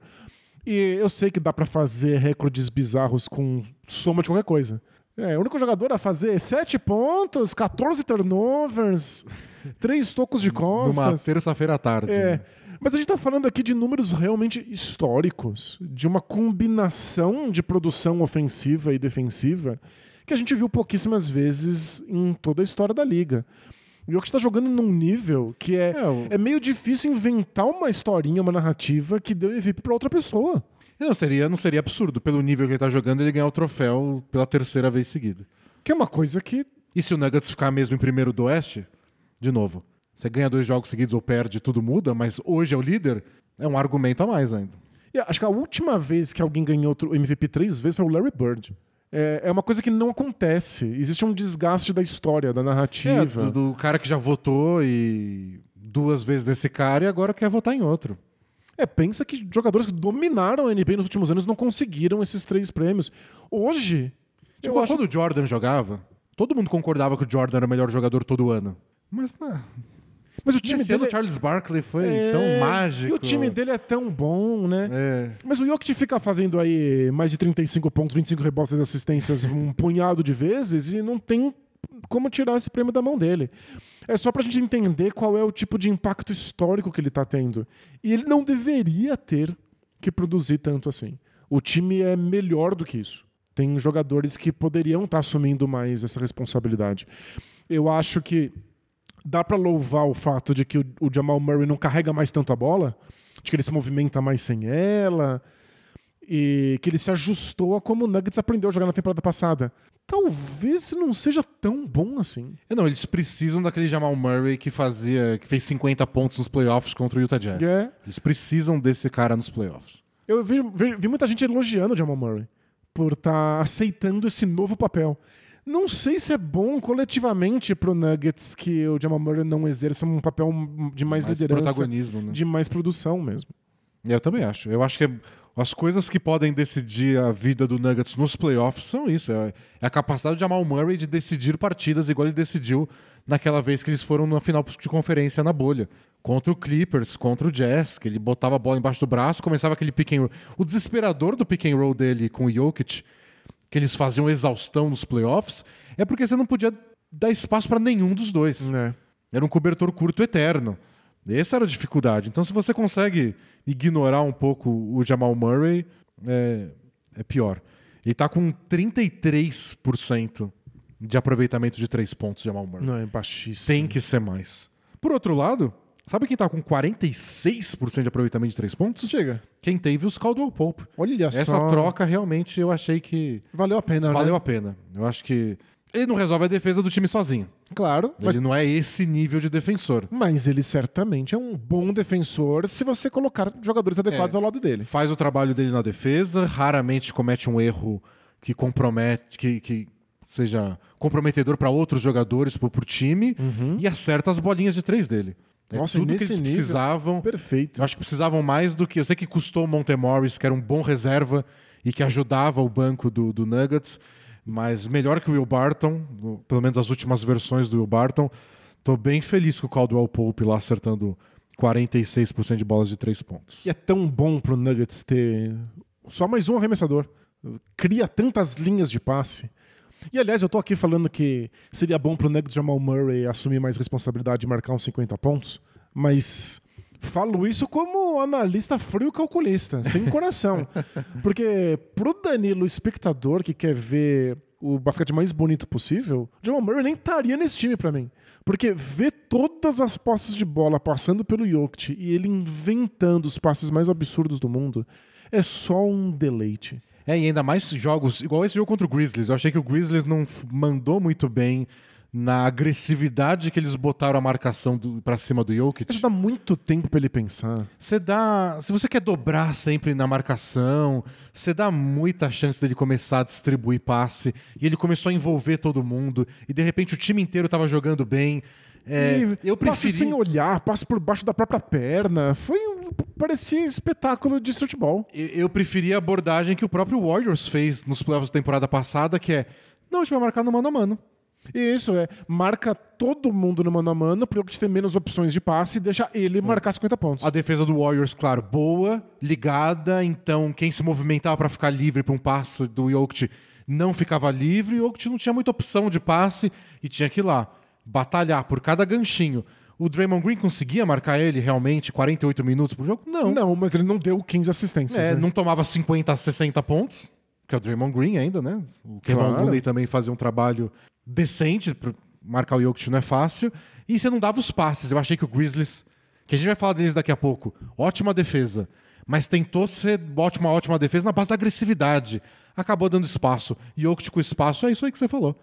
E eu sei que dá para fazer recordes bizarros com soma de qualquer coisa. É, o único jogador a fazer 7 pontos, 14 turnovers, 3 tocos de costas. Numa terça-feira à tarde. É. Né? Mas a gente está falando aqui de números realmente históricos, de uma combinação de produção ofensiva e defensiva que a gente viu pouquíssimas vezes em toda a história da liga. O Jokic está jogando num nível que é, é, é, meio difícil inventar uma historinha, uma narrativa que deu MVP para outra pessoa. Não seria, não seria absurdo, pelo nível que ele está jogando, ele ganhar o troféu pela terceira vez seguida. Que é uma coisa que. E se o Nuggets ficar mesmo em primeiro do Oeste? De novo, você ganha dois jogos seguidos ou perde, tudo muda, mas hoje é o líder, é um argumento a mais ainda. Yeah, acho que a última vez que alguém ganhou o MVP três vezes foi o Larry Bird. É, é uma coisa que não acontece. Existe um desgaste da história, da narrativa. É, do, do cara que já votou e duas vezes nesse cara e agora quer votar em outro. É, pensa que jogadores que dominaram a NBA nos últimos anos não conseguiram esses três prêmios. Hoje. Tipo, quando acho... o Jordan jogava, todo mundo concordava que o Jordan era o melhor jogador todo ano. Mas não. Mas o time dele. O Charles Barkley foi é... tão mágico. E o time dele é tão bom, né? É. Mas o Jokic fica fazendo aí mais de 35 pontos, 25 rebotes e assistências um punhado de vezes e não tem como tirar esse prêmio da mão dele. É só pra gente entender qual é o tipo de impacto histórico que ele tá tendo. E ele não deveria ter que produzir tanto assim. O time é melhor do que isso. Tem jogadores que poderiam estar tá assumindo mais essa responsabilidade. Eu acho que dá para louvar o fato de que o, o, Jamal Murray não carrega mais tanto a bola, de que ele se movimenta mais sem ela, e que ele se ajustou a como o Nuggets aprendeu a jogar na temporada passada. Talvez não seja tão bom assim. É, não, eles precisam daquele Jamal Murray que fazia, que fez 50 pontos nos playoffs contra o Utah Jazz. É. Eles precisam desse cara nos playoffs. Eu vi, vi, vi muita gente elogiando o Jamal Murray por estar tá aceitando esse novo papel Não sei se é bom coletivamente pro Nuggets que o Jamal Murray não exerça um papel de mais, Mais liderança, protagonismo, né? de mais produção mesmo. Eu também acho. Eu acho que é- as coisas que podem decidir a vida do Nuggets nos playoffs são isso. É é a capacidade de Jamal Murray de decidir partidas igual ele decidiu naquela vez que eles foram na final de conferência na bolha. Contra o Clippers, contra o Jazz, que ele botava a bola embaixo do braço, começava aquele pick and roll. O desesperador do pick and roll dele com o Jokic, que eles faziam exaustão nos playoffs, é porque você não podia dar espaço para nenhum dos dois. É. Era um cobertor curto eterno. Essa era a dificuldade. Então, se você consegue ignorar um pouco o Jamal Murray, é, é pior. Ele tá com 33% de aproveitamento de três pontos, Jamal Murray. Não, é baixíssimo. Tem que ser mais. Por outro lado, sabe quem tá com 46% de aproveitamento de três pontos? Chega. Quem teve os Caldwell Pope. Olha Essa só. troca realmente eu achei que Valeu a pena, valeu né? a pena. Eu acho que ele não resolve a defesa do time sozinho. Claro, mas, Ele não é esse nível de defensor. mas ele certamente é um bom defensor se você colocar jogadores adequados É. ao lado dele. faz o trabalho dele na defesa, raramente comete um erro que compromete, que, que seja comprometedor para outros jogadores, pro, pro time, e acerta as bolinhas de três dele. É. Nossa, e tudo que eles nível- precisavam. Perfeito. Eu acho que precisavam mais do que. Eu sei que custou o Montemorris, que era um bom reserva e que ajudava o banco do, do Nuggets, mas melhor que o Will Barton, pelo menos as últimas versões do Will Barton. Tô bem feliz com o Caldwell Pope lá acertando 46% de bolas de três pontos. E é tão bom pro Nuggets ter só mais um arremessador. Cria tantas linhas de passe. E aliás, eu tô aqui falando que seria bom pro Nuggets Jamal Murray assumir mais responsabilidade e marcar uns 50 pontos, mas falo isso como analista frio calculista, sem coração. Porque pro Danilo, espectador que quer ver o basquete mais bonito possível, Jamal Murray nem estaria nesse time pra mim. Porque ver todas as posses de bola passando pelo Jokic e ele inventando os passes mais absurdos do mundo é só um deleite. É, e ainda mais jogos, igual esse jogo contra o Grizzlies. Eu achei que o Grizzlies não mandou muito bem na agressividade que eles botaram a marcação do, pra cima do Jokic. dá muito tempo pra ele pensar. Você dá. Se você quer dobrar sempre na marcação, você dá muita chance dele começar a distribuir passe. E ele começou a envolver todo mundo. E de repente o time inteiro tava jogando bem. É, E eu Passe preferi. sem olhar, passe por baixo da própria perna. Foi um, parecia espetáculo de futebol. Eu eu preferi a abordagem que o próprio Warriors fez nos playoffs da temporada passada, que é. Não, a gente vai marcar no mano a mano. Isso é, marca todo mundo no mano a mano pro Jokic ter menos opções de passe e deixa ele marcar 50 pontos. A defesa do Warriors, claro, boa, ligada. Então, quem se movimentava para ficar livre para um passe do Jokic não ficava livre. O Jokic não tinha muita opção de passe e tinha que ir lá batalhar por cada ganchinho. O Draymond Green conseguia marcar ele realmente 48 minutos por jogo? Não. Não, mas ele não deu 15 assistências. É, né? não tomava 50, 60 pontos, que é o Draymond Green ainda, né? O Kevin Claro. Looney também fazia um trabalho decente, marcar o Jokic não é fácil. E você não dava os passes. Eu achei que o Grizzlies, que a gente vai falar deles daqui a pouco, ótima defesa, mas tentou ser ótima, ótima defesa na base da agressividade. Acabou dando espaço. Jokic com espaço, é isso aí que você falou.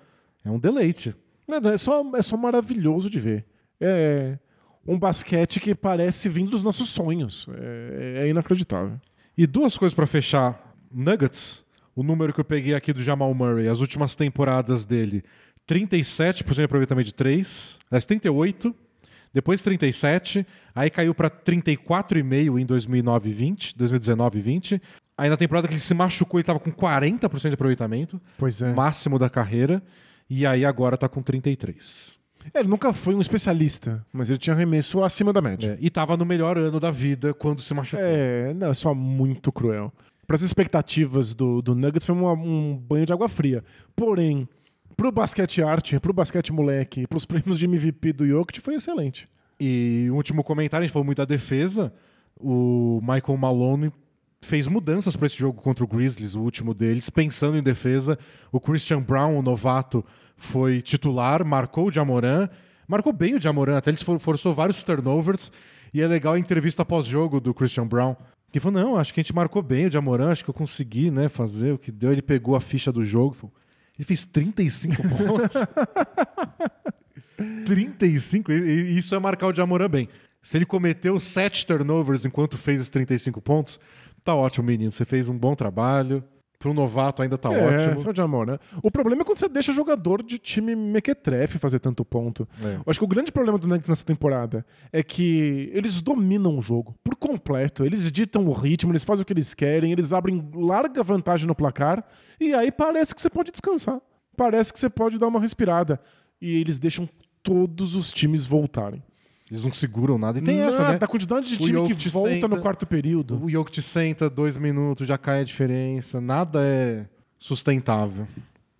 É um deleite. Não, É só, é só maravilhoso de ver. É um basquete que parece vindo dos nossos sonhos. É, é inacreditável. E duas coisas pra fechar. Nuggets, o número que eu peguei aqui do Jamal Murray, as últimas temporadas dele, 37% de aproveitamento de 3, aliás, 38, depois 37, aí caiu pra 34,5 em 2009 e 20, 2019 e 20. Aí na temporada que ele se machucou, ele tava com 40% de aproveitamento, Pois é. máximo da carreira, e aí agora tá com 33. É, Ele nunca foi um especialista, mas ele tinha arremesso acima da média. É, e tava no melhor ano da vida quando se machucou. É, não, é só muito cruel. Para as expectativas do, do Nuggets foi uma- um banho de água fria. Porém, pro basquete arte, pro basquete moleque, pros prêmios de MVP do Jokic foi excelente. E o último comentário, a gente falou muito da defesa. O Michael Malone fez mudanças para esse jogo contra o Grizzlies, o último deles, pensando em defesa. O Christian Brown, o novato, foi titular, marcou o Jamoran, marcou bem o Jamoran, até ele for- forçou vários turnovers. E é legal a entrevista pós-jogo do Christian Brown, que falou: Não, acho que a gente marcou bem o Jamoran, acho que eu consegui né, fazer o que deu. Ele pegou a ficha do jogo, falou, ele fez 35 pontos. 35? E- e Isso é marcar o Jamoran bem. Se ele cometeu 7 turnovers enquanto fez esses 35 pontos, tá ótimo, menino. Você fez um bom trabalho. Para um novato ainda tá é, ótimo. só de amor, né? O problema é quando você deixa jogador de time mequetrefe fazer tanto ponto. É. Eu acho que o grande problema do Nuggets nessa temporada é que eles dominam o jogo por completo. Eles ditam o ritmo, eles fazem o que eles querem, eles abrem larga vantagem no placar e aí parece que você pode descansar. Parece que você pode dar uma respirada. E eles deixam todos os times voltarem. Eles não seguram nada. E tem Nada, essa, né? A quantidade de O time que volta senta- no quarto período. O Jokic senta dois minutos, já cai a diferença. Nada é sustentável.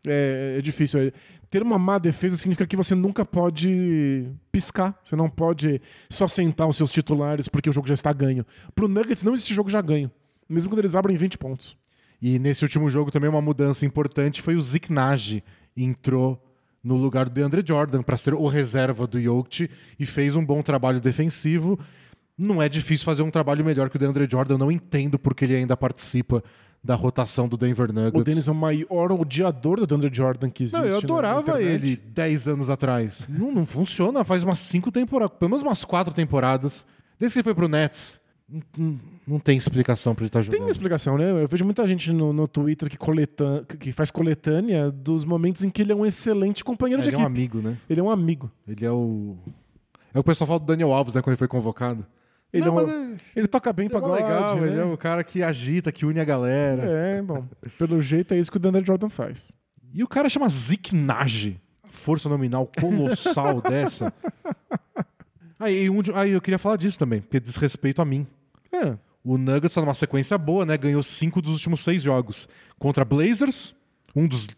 É, é difícil. É- Ter uma má defesa significa que você nunca pode piscar. Você não pode só sentar os seus titulares porque o jogo já está ganho. Pro Nuggets não existe jogo já ganho. Mesmo quando eles abrem 20 pontos. E nesse último jogo também uma mudança importante foi o Zik Naj entrou no lugar do DeAndre Jordan para ser o reserva do Jokic e fez um bom trabalho defensivo. Não é difícil fazer um trabalho melhor que o DeAndre Jordan. Eu não entendo porque ele ainda participa da rotação do Denver Nuggets. O Dennis é o maior odiador do DeAndre Jordan que existe. Não, eu adorava ele 10 anos atrás. Não, não funciona, faz umas 5 temporadas, pelo menos umas 4 temporadas. Desde que ele foi pro Nets, não, tem explicação pra ele estar Tem jogando. uma explicação, né? Eu vejo muita gente no, no Twitter que, coleta, que faz coletânea dos momentos em que ele é um excelente companheiro ele de é um equipe. amigo, né? Ele é um amigo. Ele é o. É o que o pessoal fala do Daniel Alves, né? Quando ele foi convocado. Ele, Não, é, um- mas ele toca bem ele é pra mó legal, né? ele é o cara que agita, que une a galera. É, bom. Pelo jeito é isso que o DeAndre Jordan faz. E o cara chama Zik Naj. Força nominal colossal dessa. Aí, um aí eu queria falar disso também, porque diz respeito a mim. É. O Nuggets tá numa sequência boa, né? Ganhou cinco dos últimos seis jogos. Contra Blazers, um dos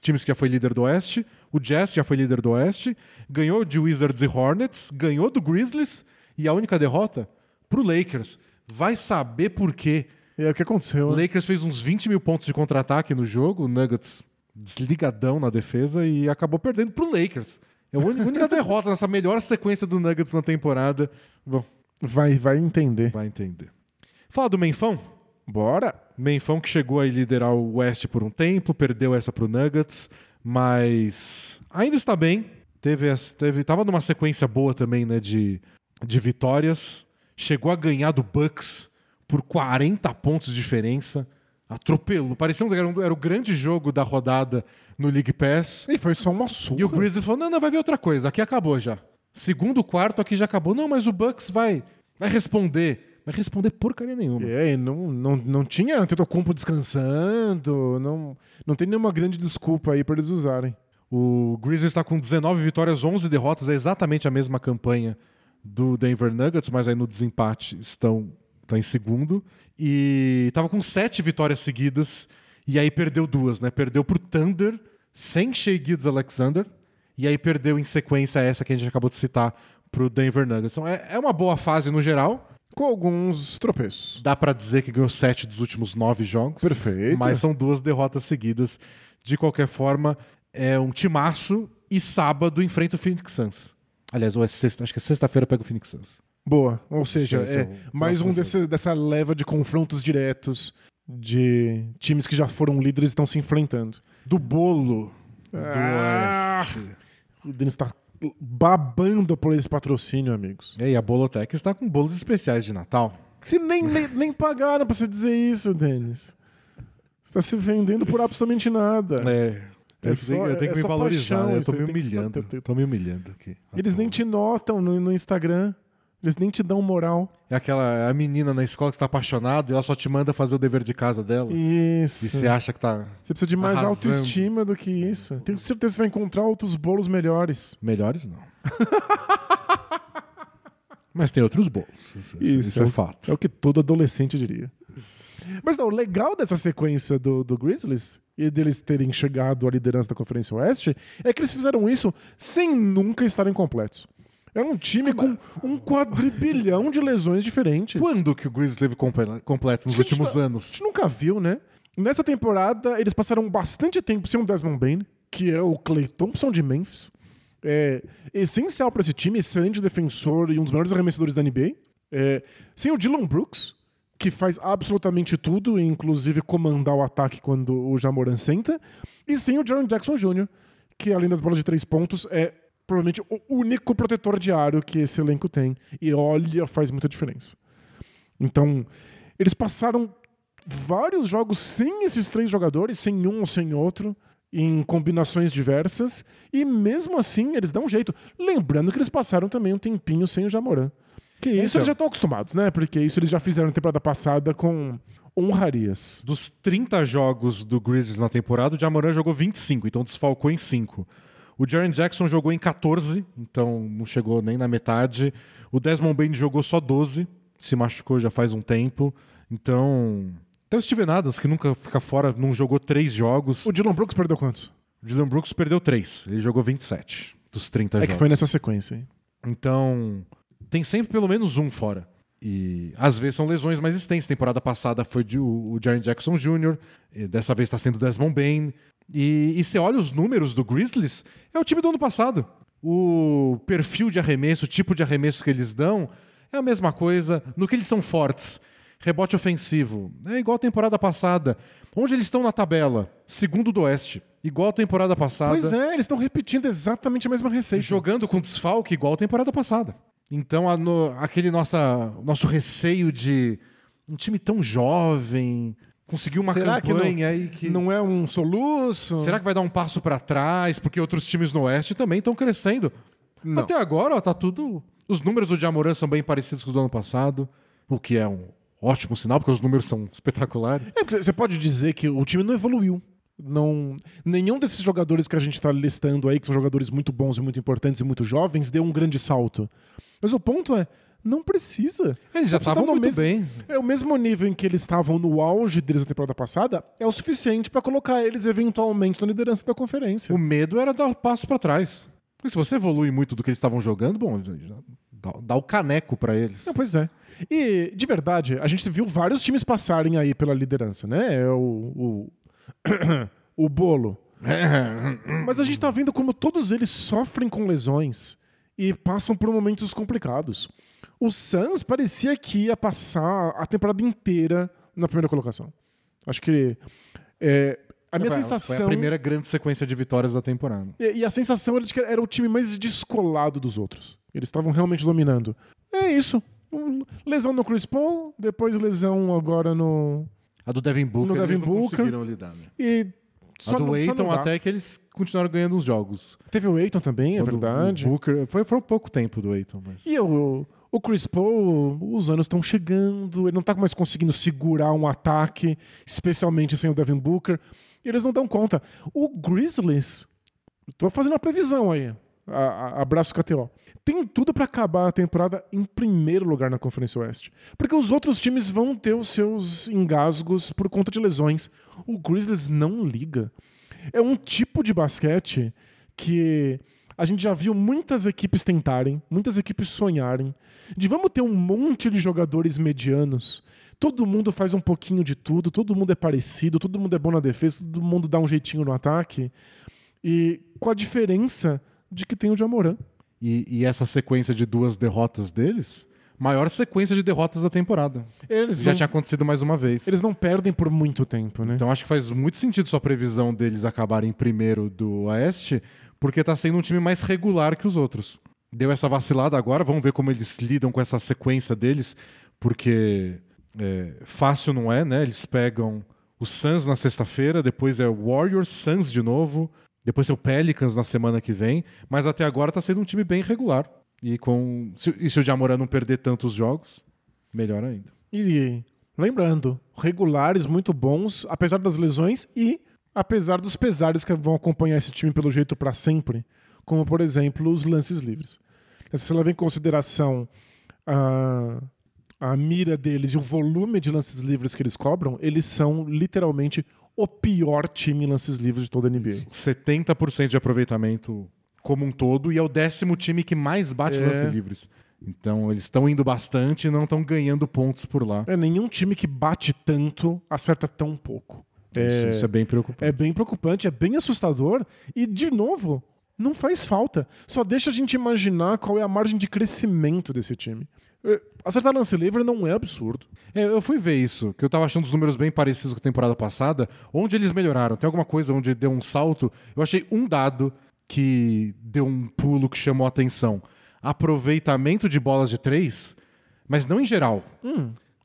times que já foi líder do Oeste. O Jazz já foi líder do Oeste. Ganhou de Wizards e Hornets. Ganhou do Grizzlies. E a única derrota pro Lakers. Vai saber por quê. Aí o que aconteceu? O né? Lakers fez uns 20 mil pontos de contra-ataque no jogo. O Nuggets desligadão na defesa e acabou perdendo pro Lakers. É a única derrota nessa melhor sequência do Nuggets na temporada. Bom, Vai, vai entender. vai entender. Fala do Menfão. Bora! Menfão que chegou a liderar o West por um tempo, perdeu essa pro Nuggets, mas ainda está bem. Teve, teve tava numa sequência boa também, né, de, de vitórias. Chegou a ganhar do Bucks por 40 pontos de diferença. Atropelou. Parecia que era, um- era o grande jogo da rodada no League Pass. E foi só uma surra. E o Grizzlies falou: não, não, vai ver outra coisa. Aqui acabou já. Segundo quarto, aqui já acabou. Não, mas o Bucks vai, vai responder. Vai responder porcaria nenhuma. É, e não, não, não tinha Antetokounmpo descansando, não, não tem nenhuma grande desculpa aí pra eles usarem. O Grizzlies está com 19 vitórias, 11 derrotas, é exatamente a mesma campanha do Denver Nuggets, mas aí no desempate estão tá em segundo. E estava com sete vitórias seguidas, e aí perdeu duas, né? Perdeu pro Thunder, sem Shea Gildes Alexander, e aí perdeu em sequência essa que a gente acabou de citar pro Denver Nuggets. Então é, é uma boa fase no geral. Com alguns tropeços. Dá pra dizer que ganhou sete dos últimos nove jogos. Perfeito. Mas são duas derrotas seguidas. De qualquer forma, é um timaço e sábado enfrenta o Phoenix Suns. Aliás, ou é sexta, acho que é sexta-feira pega o Phoenix Suns. Boa. Ou seja, é é mais um desse, dessa leva de confrontos diretos de times que já foram líderes e estão se enfrentando. Do bolo do Ah! Oeste. O Denis tá babando por esse patrocínio, amigos. E aí, a Bolotec está com bolos especiais de Natal. Se nem, nem, nem pagaram pra você dizer isso, Denis. Você tá se vendendo por absolutamente nada. É. É Eu só- tenho, eu tenho é que me só valorizar, paixão né? Eu tô me que humilhando. Tô me humilhando aqui. Eles nem te notam no, no Instagram. Eles nem te dão moral. É aquela a menina na escola que está apaixonada e ela só te manda fazer o dever de casa dela. Isso. E você acha que tá Você precisa de mais Arrasando. autoestima do que isso. Tenho certeza que você vai encontrar outros bolos melhores. Melhores não. Mas tem outros bolos. Isso, isso- isso é o- fato. É o que todo adolescente diria. Mas não, o legal dessa sequência do, do Grizzlies e deles terem chegado à liderança da Conferência Oeste é que eles fizeram isso sem nunca estarem completos. É um time com um quadrilhão de lesões diferentes. Quando que o Grizzlies esteve comple- completo nos a gente últimos A anos? gente nunca viu, né? Nessa temporada, eles passaram bastante tempo sem o Desmond Bain, que é o Clay Thompson de Memphis. É essencial para esse time, excelente defensor e um dos melhores arremessadores da NBA. É, sem o Dylan Brooks, que faz absolutamente tudo, inclusive comandar o ataque quando o Jamoran senta. E sem o Jaron Jackson Jr., que além das bolas de três pontos, é provavelmente o único protetor diário que esse elenco tem. E olha, faz muita diferença. Então, eles passaram vários jogos sem esses três jogadores, sem um ou sem outro, em combinações diversas, e mesmo assim eles dão um jeito. Lembrando que eles passaram também um tempinho sem o Jamoran. Que isso Então. eles já estão acostumados, né? Porque isso eles já fizeram na temporada passada com honrarias. Dos 30 jogos do Grizzlies na temporada, o Jamoran jogou 25, então desfalcou em 5. O Jaren Jackson jogou em 14, então não chegou nem na metade. O Desmond Bain jogou só 12, se machucou já faz um tempo. Então. Até o Steven Adams, que nunca fica fora, não jogou 3 jogos. O Dylan Brooks perdeu quantos? O Dylan Brooks perdeu 3, ele jogou 27 dos 30 É jogos. que foi nessa sequência aí. Então, tem sempre pelo menos um fora. E às vezes são lesões mais extensas. Temporada passada foi de, o, o Jaren Jackson Jr., dessa vez está sendo o Desmond Bain. E, e você olha os números do Grizzlies, é o time do ano passado. O perfil de arremesso, o tipo de arremesso que eles dão, é a mesma coisa. No que eles são fortes, rebote ofensivo, é igual a temporada passada. Onde eles estão na tabela? Segundo do Oeste, igual a temporada passada. Pois é, eles estão repetindo exatamente a mesma receita. Jogando com desfalque igual a temporada passada. Então, a no- aquele nossa, nosso receio de um time tão jovem conseguir uma Será que campanha aí que. Não é um soluço? Será que vai dar um passo para trás? Porque outros times no Oeste também estão crescendo. Não. Até agora, ó, tá tudo. Os números do Jamoran são bem parecidos com os do ano passado, o que é um ótimo sinal, porque os números são espetaculares. É, porque você pode dizer que o time não evoluiu. Não, nenhum desses jogadores que a gente está listando aí, que são jogadores muito bons e muito importantes e muito jovens, deu um grande salto. Mas o ponto é, não precisa. Eles já precisa estavam muito mesmo- bem. É o mesmo nível em que eles estavam no auge deles na temporada passada, é o suficiente para colocar eles eventualmente na liderança da conferência. O medo era dar o passo para trás. Porque se você evolui muito do que eles estavam jogando, bom, dá, dá o caneco para eles. Não, pois é. E, de verdade, a gente viu vários times passarem aí pela liderança, né? É O, o, o bolo. Mas a gente tá vendo como todos eles sofrem com lesões e passam por momentos complicados. O Suns parecia que ia passar a temporada inteira na primeira colocação. Acho que é, a minha Foi- sensação Foi a primeira grande sequência de vitórias da temporada. e, e a sensação era de que era o time mais descolado dos outros. Eles estavam realmente dominando. É isso. Lesão no Chris Paul, depois lesão agora no. A do Devin Booker, No Devin eles não Booker. conseguiram lidar. Né? E A só do não- só Aiton até que eles continuaram ganhando os jogos. Teve o Aiton também, é O do- verdade. O Booker, foi, foi um pouco tempo do Aiton, mas... E o, o Chris Paul, os anos estão chegando, ele não tá mais conseguindo segurar um ataque, especialmente sem o Devin Booker. E eles não dão conta. O Grizzlies, tô fazendo uma previsão aí, a, a, abraço KTO. Tem tudo pra acabar a temporada em primeiro lugar na Conferência Oeste. Porque os outros times vão ter os seus engasgos por conta de lesões. O Grizzlies não liga. É um tipo de basquete que a gente já viu muitas equipes tentarem, muitas equipes sonharem, de vamos ter um monte de jogadores medianos. Todo mundo faz um pouquinho de tudo, todo mundo é parecido, todo mundo é bom na defesa, todo mundo dá um jeitinho no ataque. E com a diferença de que tem o Jamoran. E, e essa sequência de duas derrotas deles, maior sequência de derrotas da temporada. Eles Já não, tinha acontecido mais uma vez. eles não perdem por muito tempo, né? Então acho que faz muito sentido sua previsão deles acabarem em primeiro do Oeste, porque tá sendo um time mais regular que os outros. Deu essa vacilada agora, vamos ver como eles lidam com essa sequência deles, porque é, fácil não é, né? Eles pegam o Suns na sexta-feira, depois é o Warriors, Suns de novo, depois é o Pelicans na semana que vem, mas até agora tá sendo um time bem regular. E, com, se, e se o Jamoran não perder tantos jogos, melhor ainda. E lembrando, regulares muito bons, apesar das lesões e apesar dos pesares que vão acompanhar esse time pelo jeito para sempre, como por exemplo os lances livres. Se você leva em consideração a, a mira deles e o volume de lances livres que eles cobram, eles são literalmente o pior time em lances livres de toda a NBA. 70% de aproveitamento como um todo e é o décimo time que mais bate É. lance livres. Então eles estão indo bastante e não estão ganhando pontos por lá. É nenhum time que bate tanto acerta tão pouco. Isso, isso é bem preocupante. É bem preocupante, é bem assustador e, de novo, não faz falta. Só deixa a gente imaginar qual é a margem de crescimento desse time. É, Acertar lance livre não é absurdo. É, eu fui ver isso, que eu tava achando os números bem parecidos com a temporada passada. Onde eles melhoraram? Tem alguma coisa onde deu um salto? Eu achei um dado que deu um pulo que chamou a atenção. Aproveitamento de bolas de três, mas não em geral.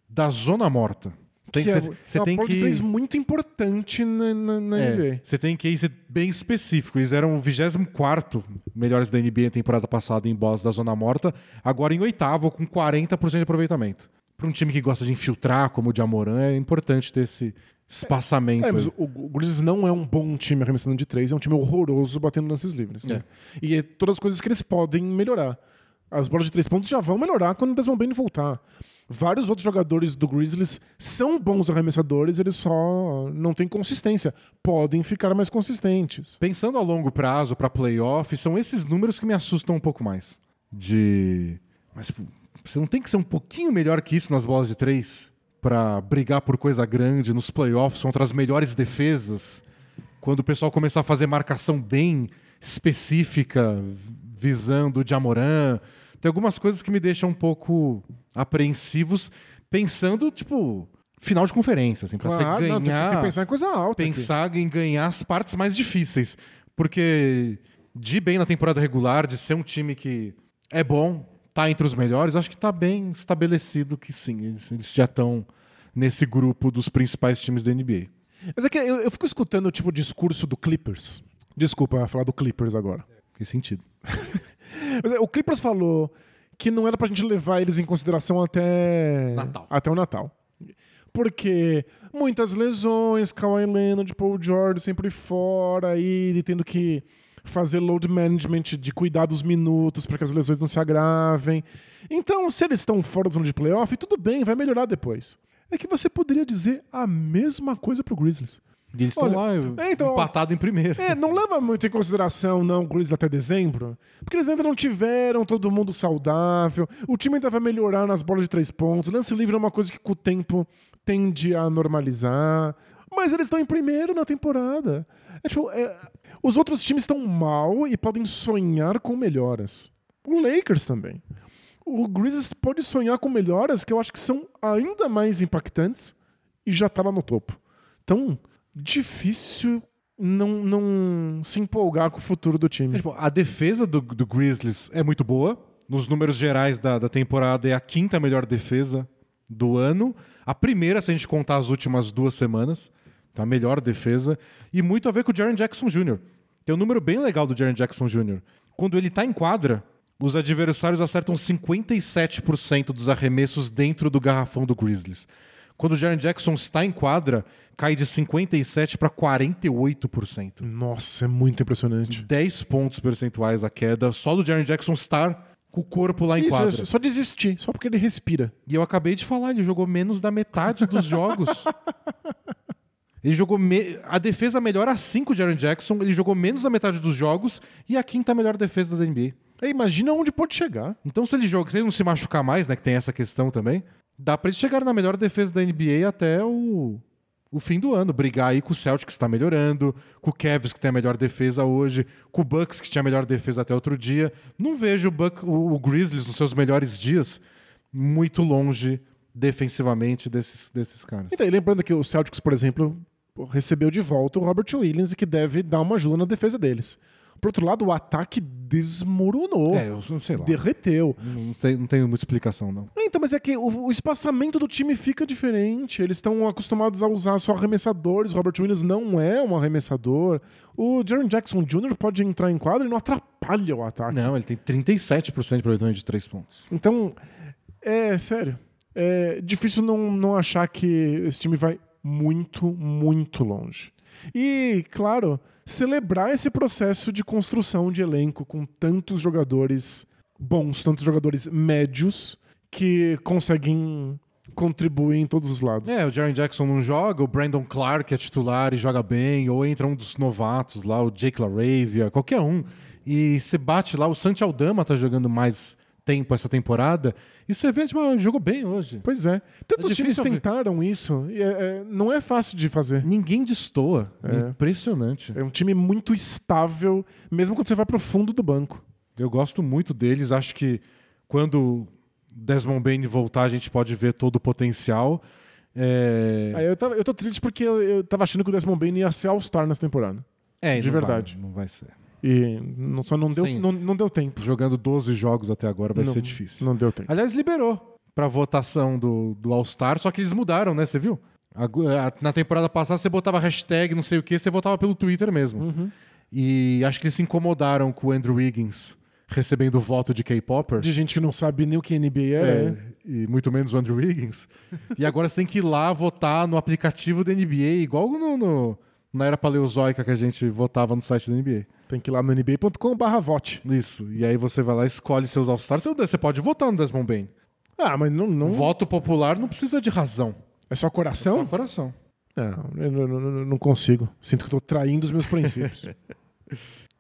Da zona morta. Tem que é, cê- é tem de que- três muito importante na, na, na É, NBA. você tem que ser bem específico. Eles eram o 24 melhores da NBA na temporada passada em bolas da zona morta, agora em oitavo, com 40% de aproveitamento. Para um time que gosta de infiltrar, como o de Amoran, é importante ter esse espaçamento. É, mas o, o Grizzlies não é um bom time arremessando de três, é um time horroroso batendo lances livres. né? E é todas as coisas que eles podem melhorar. As bolas de três pontos já vão melhorar quando o Desmond Bain voltar. Vários outros jogadores do Grizzlies são bons arremessadores, eles só não têm consistência. Podem ficar mais consistentes. Pensando a longo prazo para playoff, são esses números que me assustam um pouco mais. De. Mas você não tem que ser um pouquinho melhor que isso nas bolas de três para brigar por coisa grande nos playoffs contra as melhores defesas? Quando o pessoal começar a fazer marcação bem específica, visando o Jamoran. Tem algumas coisas que me deixam um pouco apreensivos, pensando, tipo, final de conferência, assim, para Claro, você não, tem, ganhar tem que pensar em coisa alta. aqui. pensar em ganhar as partes mais difíceis. Porque de bem na temporada regular, de ser um time que é bom, tá entre os melhores, acho que tá bem estabelecido que sim, eles, eles já estão nesse grupo dos principais times da NBA. Mas é que eu, eu fico escutando tipo, o discurso do Clippers. Desculpa falar do Clippers agora. Que sentido. Mas, é, o Clippers falou que não era pra gente levar eles em consideração até Natal. até o Natal. Porque muitas lesões, Kawhi Leonard, Paul George sempre fora e tendo que fazer load management de cuidar dos minutos para que as lesões não se agravem. Então, se eles estão fora da zona de playoff, tudo bem, vai melhorar depois. É que você poderia dizer a mesma coisa pro Grizzlies. E eles estão lá, é, então, empatado em primeiro. É, não leva muito em consideração, não, o Grizzlies até dezembro. Porque eles ainda não tiveram todo mundo saudável. O time ainda vai melhorar nas bolas de três pontos. Lance livre é uma coisa que com o tempo tende a normalizar. Mas eles estão em primeiro na temporada. É, tipo, é, os outros times estão mal e podem sonhar com melhoras. O Lakers também. O Grizzlies pode sonhar com melhoras que eu acho que são ainda mais impactantes e já tá lá no topo. Então, difícil não, não se empolgar com o futuro do É, time. tipo, a defesa do, do Grizzlies é muito boa. Nos números gerais da, da temporada é a quinta melhor defesa do ano. A primeira, se a gente contar as últimas duas semanas. Tá? A melhor defesa. E muito a ver com o Jaren Jackson Jr. Tem um número bem legal do Jaren Jackson Jr. Quando ele tá em quadra, os adversários acertam 57% dos arremessos dentro do garrafão do Grizzlies. Quando o Jaren Jackson está em quadra, cai de 57% para 48%. Nossa, é muito impressionante. 10 pontos percentuais a queda só do Jaren Jackson estar com o corpo lá em Isso, quadra. é só desistir, só porque ele respira. E eu acabei de falar, ele jogou menos da metade dos jogos. Ele jogou. Me... A defesa melhor a 5 de Aaron Jackson, ele jogou menos da metade dos jogos e a quinta melhor defesa da NBA. Aí, imagina onde pode chegar. Então, se ele joga, se ele não se machucar mais, né? Que tem essa questão também, dá pra ele chegar na melhor defesa da NBA até o, o fim do ano. Brigar aí com o Celtics, que está melhorando, com o Cavs, que tem a melhor defesa hoje, com o Bucks, que tinha a melhor defesa até outro dia. Não vejo o, Buck, o, o Grizzlies nos seus melhores dias muito longe defensivamente desses, desses caras. E lembrando que o Celtics, por exemplo, recebeu de volta o Robert Williams, que deve dar uma ajuda na defesa deles. Por outro lado, o ataque desmoronou. É, eu não sei lá. Derreteu. Não, sei, não tenho muita explicação, não. Então, mas é que o, o espaçamento do time fica diferente. Eles estão acostumados a usar só arremessadores. Robert Williams não é um arremessador. O Jaren Jackson Jr. pode entrar em quadra e não atrapalha o ataque. Não, ele tem 37% de aproveitamento de 3 pontos. Então, é sério. É difícil não, não achar que esse time vai muito, muito longe. E, claro, celebrar esse processo de construção de elenco com tantos jogadores bons, tantos jogadores médios que conseguem contribuir em todos os lados. É, o Jaren Jackson não joga, o Brandon Clark é titular e joga bem, ou entra um dos novatos lá, o Jake LaRavia, qualquer um. E você bate lá, o Santi Aldama tá jogando mais tempo essa temporada, e você vê, tipo, ah, jogou bem hoje. Pois é. Tantos É times ver. tentaram isso. E é- é- não é fácil de fazer. Ninguém destoa. É. Impressionante. É um time muito estável, mesmo quando você vai pro fundo do banco. Eu gosto muito deles, acho que quando Desmond Bain voltar, a gente pode ver todo o potencial. Aí eu, tava- eu tô triste porque eu, eu tava achando que o Desmond Bain ia ser All-Star nessa temporada. é, de não vai, verdade. não vai ser. E não, só não deu, Sim. não, não deu tempo. Jogando 12 jogos até agora vai Não- ser difícil. Não deu tempo. Aliás, liberou pra votação do, do All-Star, só que eles mudaram, né? Você viu? Agu- a- Na temporada passada você botava hashtag não sei o que, você votava pelo Twitter mesmo. Uhum. E acho que eles se incomodaram com o Andrew Wiggins recebendo o voto de K-Popper. De gente que não sabe nem o que NBA é. É, e muito menos o Andrew Wiggins. e agora você tem que ir lá votar no aplicativo da NBA, igual no, no- na era paleozoica que a gente votava no site da NBA. Tem que ir lá no nba.com.br vote. Isso. E aí você vai lá e escolhe seus All-Stars. Você- pode votar no Desmond Bain. Ah, mas não. não... Voto popular não precisa de razão. É só coração? Só coração. Não, eu não, não- consigo. Sinto que estou traindo os meus princípios.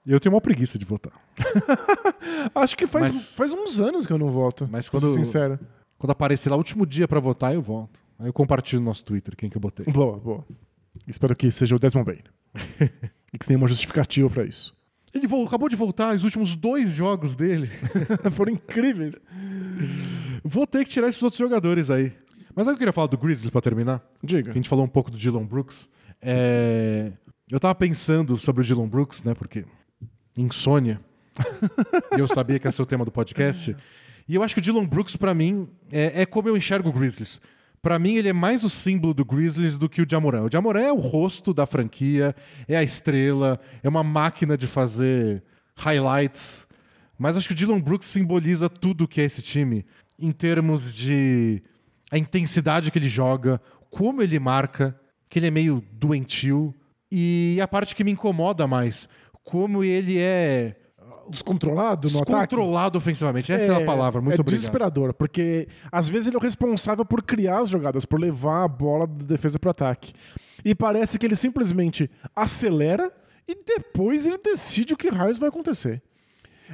E eu tenho uma preguiça de votar. Acho que faz, Mas- faz uns anos que eu não voto. Mas quando- sincero. Quando aparecer lá, último dia pra votar, eu voto. Aí eu compartilho no nosso Twitter quem que eu botei. Boa, boa. Espero que seja o Desmond Bain. e que tenha uma justificativa pra isso. Ele acabou de voltar, os últimos dois jogos dele. Foram incríveis. Vou ter que tirar esses outros jogadores aí. Mas sabe o que eu queria falar do Grizzlies pra terminar? Diga. A gente falou um pouco do Dylan Brooks. É, Eu tava pensando sobre o Dylan Brooks, né? Porque insônia. e eu sabia que ia ser o tema do podcast. E eu acho que o Dylan Brooks, pra mim, é, é como eu enxergo o Grizzlies. Pra mim, ele é mais o símbolo do Grizzlies do que o Jamoran. O Jamoran é o rosto da franquia, é a estrela, é uma máquina de fazer highlights. Mas acho que o Dylan Brooks simboliza tudo que é esse time em termos de a intensidade que ele joga, como ele marca, que ele é meio doentio e a parte que me incomoda mais, como ele é Descontrolado no ataque? descontrolado ofensivamente. Essa é, a palavra. Muito é obrigado. desesperador, porque às vezes ele é o responsável por criar as jogadas, por levar a bola da defesa pro ataque. E parece que ele simplesmente acelera e depois ele decide o que raios vai acontecer.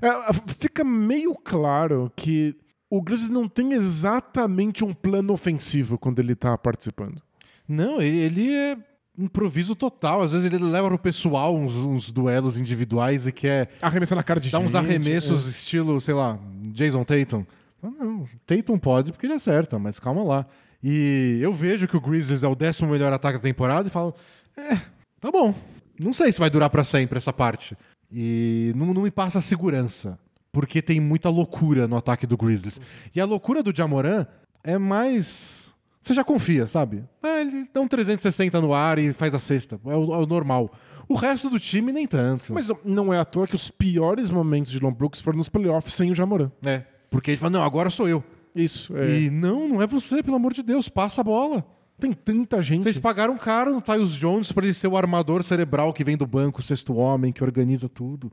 É, fica meio claro que o Grizzlies não tem exatamente um plano ofensivo quando ele tá participando. Não, ele, ele é improviso total. Às vezes ele leva pro pessoal uns, uns duelos individuais e quer Arremessar na cara de dar uns gente, arremessos estilo, sei lá, Jason Tatum. Não, Tatum pode porque ele acerta, mas calma lá. E eu vejo que o Grizzlies é o décimo melhor ataque da temporada e falo, é, tá bom. Não sei se vai durar pra sempre essa parte. E não, não me passa segurança, porque tem muita loucura no ataque do Grizzlies. E a loucura do Jamoran é mais... Você já confia, sabe? É, ele dá um 360 no ar e faz a cesta. É o, é o normal. O resto do time, nem tanto. Mas não- é à toa que os piores momentos de Lon Brooks foram nos playoffs sem o Jamoran. É, porque ele fala, não, agora sou eu. Isso. é. E não, não é você, pelo amor de Deus, passa a bola. Tem tanta gente. Vocês pagaram caro no Tyus Jones pra ele ser o armador cerebral que vem do banco, o sexto homem, que organiza tudo.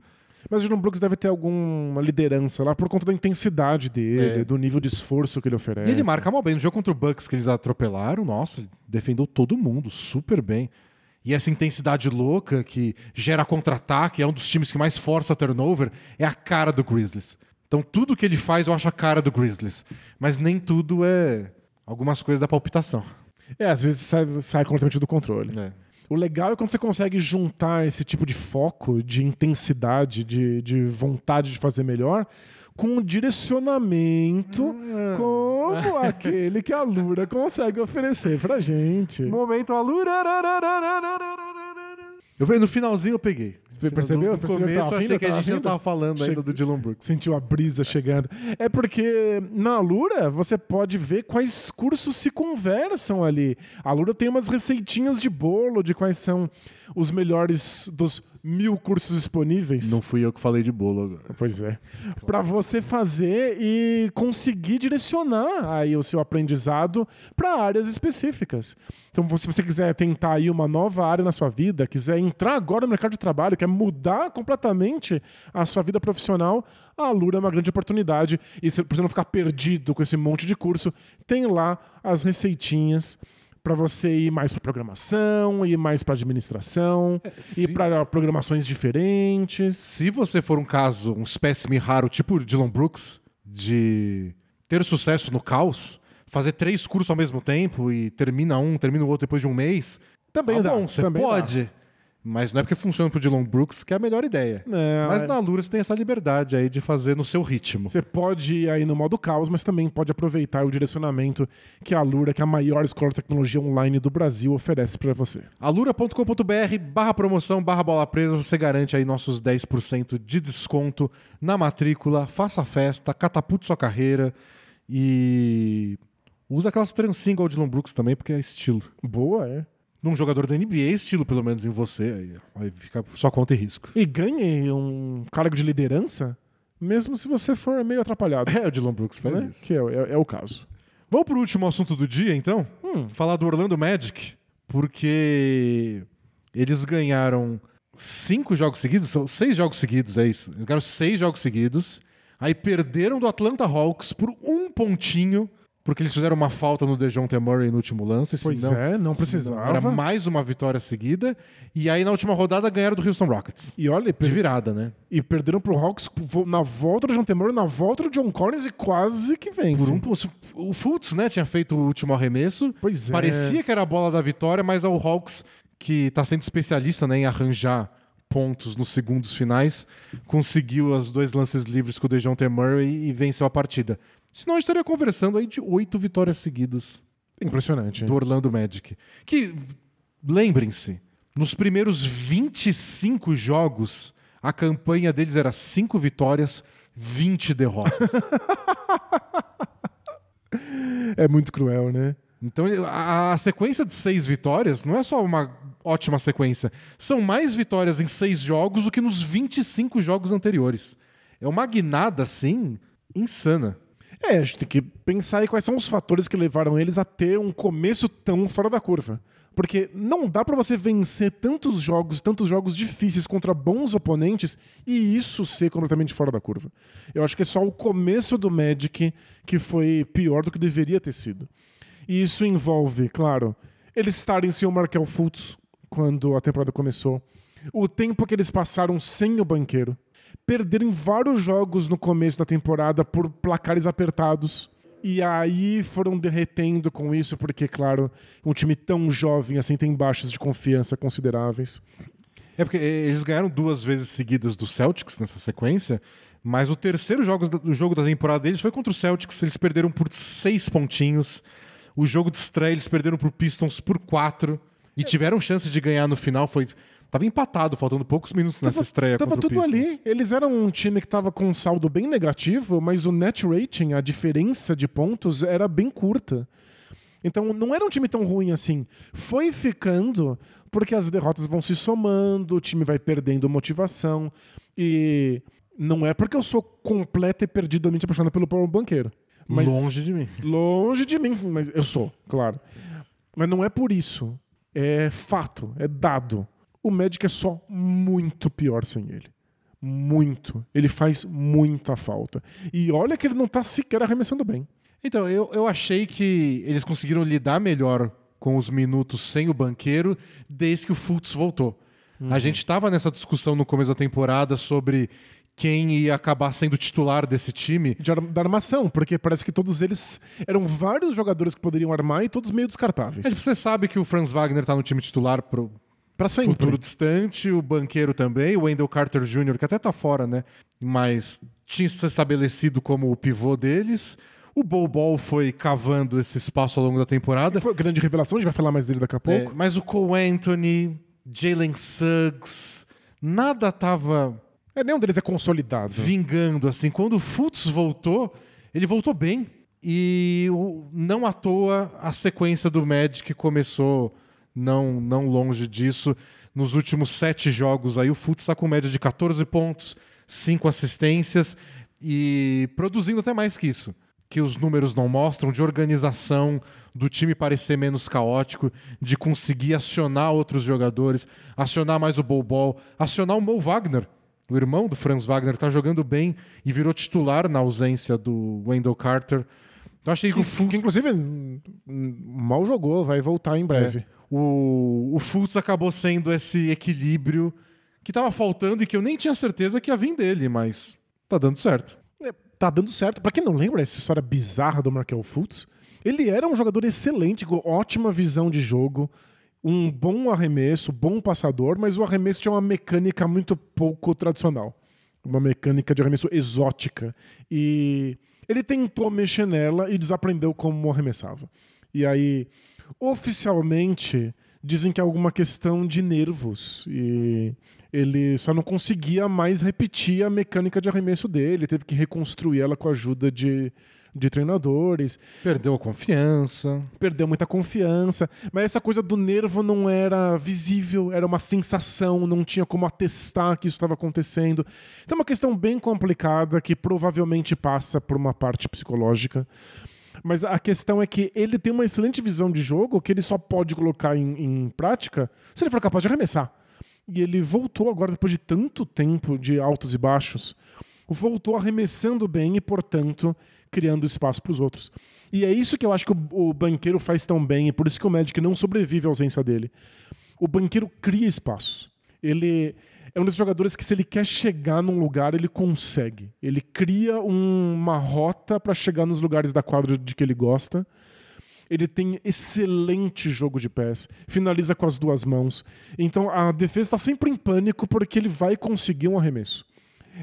Mas o John Brooks deve ter alguma liderança lá por conta da intensidade dele, É. do nível de esforço que ele oferece. E ele marca mal bem. No jogo contra o Bucks que eles atropelaram, nossa, ele defendeu todo mundo super bem. E essa intensidade louca que gera contra-ataque, é um dos times que mais força turnover, é a cara do Grizzlies. Então tudo que ele faz eu acho a cara do Grizzlies. Mas nem tudo é algumas coisas da palpitação. É, às vezes sai, sai completamente do controle. É. O legal é quando você consegue juntar esse tipo de foco, de intensidade, de, de vontade de fazer melhor, com um direcionamento Ah. como aquele que a Lura consegue oferecer pra gente. Momento Alura. Eu no finalzinho eu peguei. Percebeu? No Percebeu começo eu achei que a gente não tava falando ainda Chega- do Dylan Brooks. Sentiu a brisa chegando. É porque na Lura você pode ver quais cursos se conversam ali. A Lura tem umas receitinhas de bolo de quais são os melhores dos mil cursos disponíveis. Não fui eu que falei de bolo agora. Pois é. Para você fazer e conseguir direcionar aí o seu aprendizado para áreas específicas. Então, se você quiser tentar aí uma nova área na sua vida, quiser entrar agora no mercado de trabalho, quer mudar completamente a sua vida profissional, a Alura é uma grande oportunidade. E se- pra você não ficar perdido com esse monte de curso, tem lá as receitinhas para você ir mais para programação, ir mais para administração, se- ir para programações diferentes. Se você for um caso, um espécime raro, tipo o Dylan Brooks, de ter sucesso no caos, fazer três cursos ao mesmo tempo e termina um, termina o outro depois de um mês, Também tá dá. bom, você também pode. Mas não é porque funciona pro Dylan Brooks que é a melhor ideia. Não, Mas é- na Lura você tem essa liberdade aí de fazer no seu ritmo. Você pode ir aí no modo caos, mas também pode aproveitar o direcionamento que a Lura, que é a maior escola de tecnologia online do Brasil, oferece para você. alura.com.br barra promoção, barra bola presa, você garante aí nossos 10% de desconto na matrícula, faça a festa, catapulte sua carreira e Usa aquelas trancinhas igual o Dylan Brooks também, porque é estilo. Boa, é. Num jogador da NBA, estilo pelo menos em você, aí, aí fica só conta e risco. E ganhe um cargo de liderança, mesmo se você for meio atrapalhado. É, o Dylan Brooks faz né? isso. Que é, é- é o caso. Vamos pro último assunto do dia, então? Hum. Falar do Orlando Magic, porque eles ganharam cinco jogos seguidos, são seis jogos seguidos, é isso. Eles ganharam seis jogos seguidos, aí perderam do Atlanta Hawks por um pontinho, porque eles fizeram uma falta no DeJounte Murray no último lance. Pois senão- é, não senão precisava. Era mais uma vitória seguida, e aí na última rodada ganharam do Houston Rockets. E olha, De virada, né? e perderam pro Hawks na volta do John Temor, na volta do John Collins e quase que vence. Por um, o Fultz, né, tinha feito o último arremesso. Pois é. Parecia que era a bola da vitória, mas é o Hawks, que está sendo especialista né, em arranjar pontos nos segundos finais, conseguiu os dois lances livres com o DeJounte Murray e venceu a partida. Senão a gente estaria conversando aí de oito vitórias seguidas Impressionante. do Orlando Magic. Que, lembrem-se, nos primeiros 25 jogos, a campanha deles era cinco vitórias, 20 derrotas. É muito cruel, né? Então, a, a sequência de seis vitórias não é só uma ótima sequência. São mais vitórias em seis jogos do que nos 25 jogos anteriores. É uma guinada, assim, insana. É, a gente tem que pensar aí quais são os fatores que levaram eles a ter um começo tão fora da curva. Porque não dá pra você vencer tantos jogos, tantos jogos difíceis contra bons oponentes e isso ser completamente fora da curva. Eu acho que é só o começo do Magic que foi pior do que deveria ter sido. E isso envolve, claro, eles estarem sem o Markel Fultz quando a temporada começou, o tempo que eles passaram sem o banqueiro, perderam vários jogos no começo da temporada por placares apertados. E aí foram derretendo com isso, porque, claro, um time tão jovem assim tem baixas de confiança consideráveis. É porque eles ganharam duas vezes seguidas do Celtics nessa sequência, mas o terceiro jogo da, o jogo da temporada deles foi contra o Celtics. Eles perderam por seis pontinhos. O jogo de estreia eles perderam pro Pistons por quatro. E tiveram chance de ganhar no final. Foi, tava empatado, faltando poucos minutos nessa estreia Tava tudo ali. Eles eram um time que tava com um saldo bem negativo, mas o net rating, a diferença de pontos, era bem curta. Então não era um time tão ruim assim. Foi ficando porque as derrotas vão se somando, o time vai perdendo motivação. E não é porque eu sou completa e perdidamente apaixonado pelo Paulo Banqueiro. Mas Longe de mim. Longe de mim, mas eu sou, claro. Mas não é por isso. É fato, é dado. O Magic é só muito pior sem ele. Muito. Ele faz muita falta. E olha que ele não tá sequer arremessando bem. Então, eu, eu achei que eles conseguiram lidar melhor com os minutos sem o banqueiro desde que o Fultz voltou. A gente estava nessa discussão no começo da temporada sobre quem ia acabar sendo titular desse time. De ar- da armação, porque parece que todos eles eram vários jogadores que poderiam armar e todos meio descartáveis. É, Você sabe que o Franz Wagner está no time titular pro Pra sempre. futuro distante, o banqueiro também, o Wendell Carter Jr., que até tá fora, né? Mas tinha se estabelecido como o pivô deles. O Bol Ball foi cavando esse espaço ao longo da temporada. Foi grande revelação, a gente vai falar mais dele daqui a É, pouco. mas o Cole Anthony, Jalen Suggs, nada tava É, nenhum deles é consolidado. vingando assim. Quando o Fultz voltou, ele voltou bem. E não à toa a sequência do Magic começou não, não longe disso. Nos últimos sete jogos aí, o Fultz está com média de 14 pontos, 5 assistências e produzindo até mais que isso. Que os números não mostram, de organização, do time parecer menos caótico, de conseguir acionar outros jogadores, acionar mais o Bol acionar o Mo Wagner, o irmão do Franz Wagner, tá jogando bem e virou titular na ausência do Wendell Carter. Então achei que, o, Fultz, Que inclusive mal jogou, vai voltar em breve. O, o Fultz acabou sendo esse equilíbrio que tava faltando e que eu nem tinha certeza que ia vir dele, mas tá dando certo. É, tá dando certo. Pra quem não lembra essa história bizarra do Markel Fultz, ele era um jogador excelente, com ótima visão de jogo, um bom arremesso, bom passador, mas o arremesso tinha uma mecânica muito pouco tradicional. Uma mecânica de arremesso exótica. E ele tentou mexer nela e desaprendeu como arremessava. E aí, oficialmente, dizem que é alguma questão de nervos. E ele só não conseguia mais repetir a mecânica de arremesso dele, teve que reconstruir ela com a ajuda de de treinadores. Perdeu a confiança. Perdeu muita confiança. Mas essa coisa do nervo não era visível, era uma sensação, não tinha como atestar que isso estava acontecendo. Então é uma questão bem complicada que provavelmente passa por uma parte psicológica. Mas a questão é que ele tem uma excelente visão de jogo que ele só pode colocar em, em prática se ele for capaz de arremessar. E ele voltou agora, depois de tanto tempo de altos e baixos, voltou arremessando bem e, portanto, criando espaço para os outros. E é isso que eu acho que o, o, banqueiro faz tão bem, e por isso que o Magic não sobrevive à ausência dele. O banqueiro cria espaço. Ele é um desses jogadores que, se ele quer chegar num lugar, ele consegue. Ele cria um, uma rota para chegar nos lugares da quadra de que ele gosta. Ele tem excelente jogo de pés, finaliza com as duas mãos. Então a defesa está sempre em pânico porque ele vai conseguir um arremesso.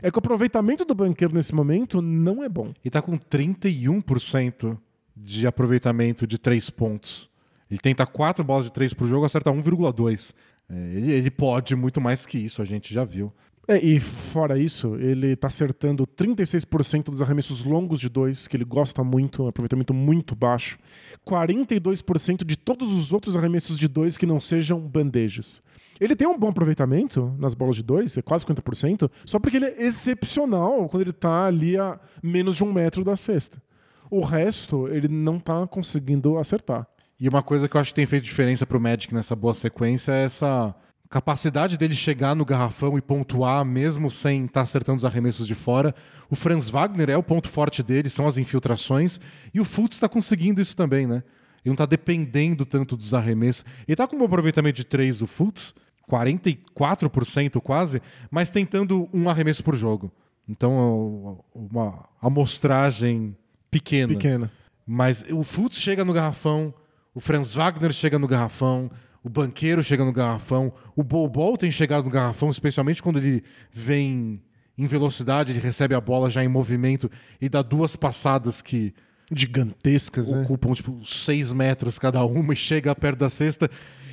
É que o aproveitamento do banqueiro nesse momento não é bom. E tá com 31% de aproveitamento de três pontos. Ele tenta quatro bolas de três por jogo, acerta 1,2. É, ele, ele pode muito mais que isso, a gente já viu. É, e fora isso, ele está acertando 36% dos arremessos longos de dois, que ele gosta muito, um aproveitamento muito baixo. 42% de todos os outros arremessos de dois que não sejam bandejas. Ele tem um bom aproveitamento nas bolas de dois, é quase 50%, só porque ele é excepcional quando ele está ali a menos de um metro da cesta. O resto, ele não está conseguindo acertar. E uma coisa que eu acho que tem feito diferença para o Magic nessa boa sequência é essa capacidade dele chegar no garrafão e pontuar mesmo sem estar tá acertando os arremessos de fora. O Franz Wagner é o ponto forte dele, são as infiltrações, e o Fultz está conseguindo isso também, né? Ele não está dependendo tanto dos arremessos. Ele está com um aproveitamento de 3 o Fultz, 44% quase, mas tentando um arremesso por jogo. Então, uma amostragem pequena. Pequena. Mas o Fultz chega no garrafão, o Franz Wagner chega no garrafão, o banqueiro chega no garrafão, o Bol tem chegado no garrafão, especialmente quando ele vem em velocidade, ele recebe a bola já em movimento e dá duas passadas que gigantescas, né? ocupam né? tipo seis metros cada uma e chega perto da cesta.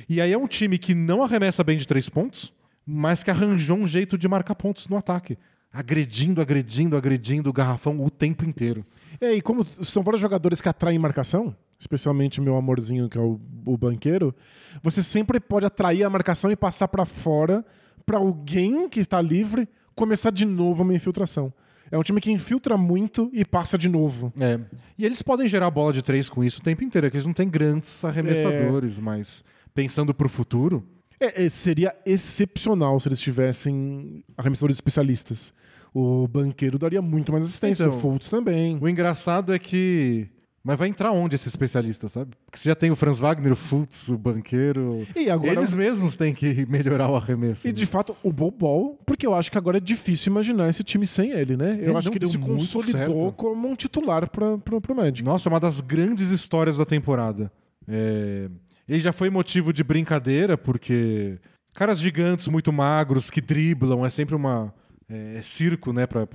E aí é um time que não arremessa bem de três pontos, mas que arranjou um jeito de marcar pontos no ataque. Agredindo, agredindo, agredindo o garrafão o tempo inteiro. É, e como são vários jogadores que atraem marcação, especialmente meu amorzinho, que é o, o banqueiro, você sempre pode atrair a marcação e passar para fora para alguém que está livre começar de novo uma infiltração. É um time que infiltra muito e passa de novo. É. E eles podem gerar bola de três com isso o tempo inteiro, é que eles não têm grandes arremessadores, é... mas pensando para o futuro. É, é, seria excepcional se eles tivessem arremessadores especialistas. O banqueiro daria muito mais assistência, então, o Fultz também. O engraçado é que mas vai entrar onde esse especialista, sabe? Porque você já tem o Franz Wagner, o Fultz, o banqueiro. E agora... Eles mesmos têm que melhorar o arremesso. E né? de fato, o Bobol, porque eu acho que agora é difícil imaginar esse time sem ele, né? Eu acho que ele se consolidou como um titular para pro Magic. Nossa, é uma das grandes histórias da temporada. É... Ele já foi motivo de brincadeira, porque caras gigantes, muito magros, que driblam, é sempre uma. É, circo, né, para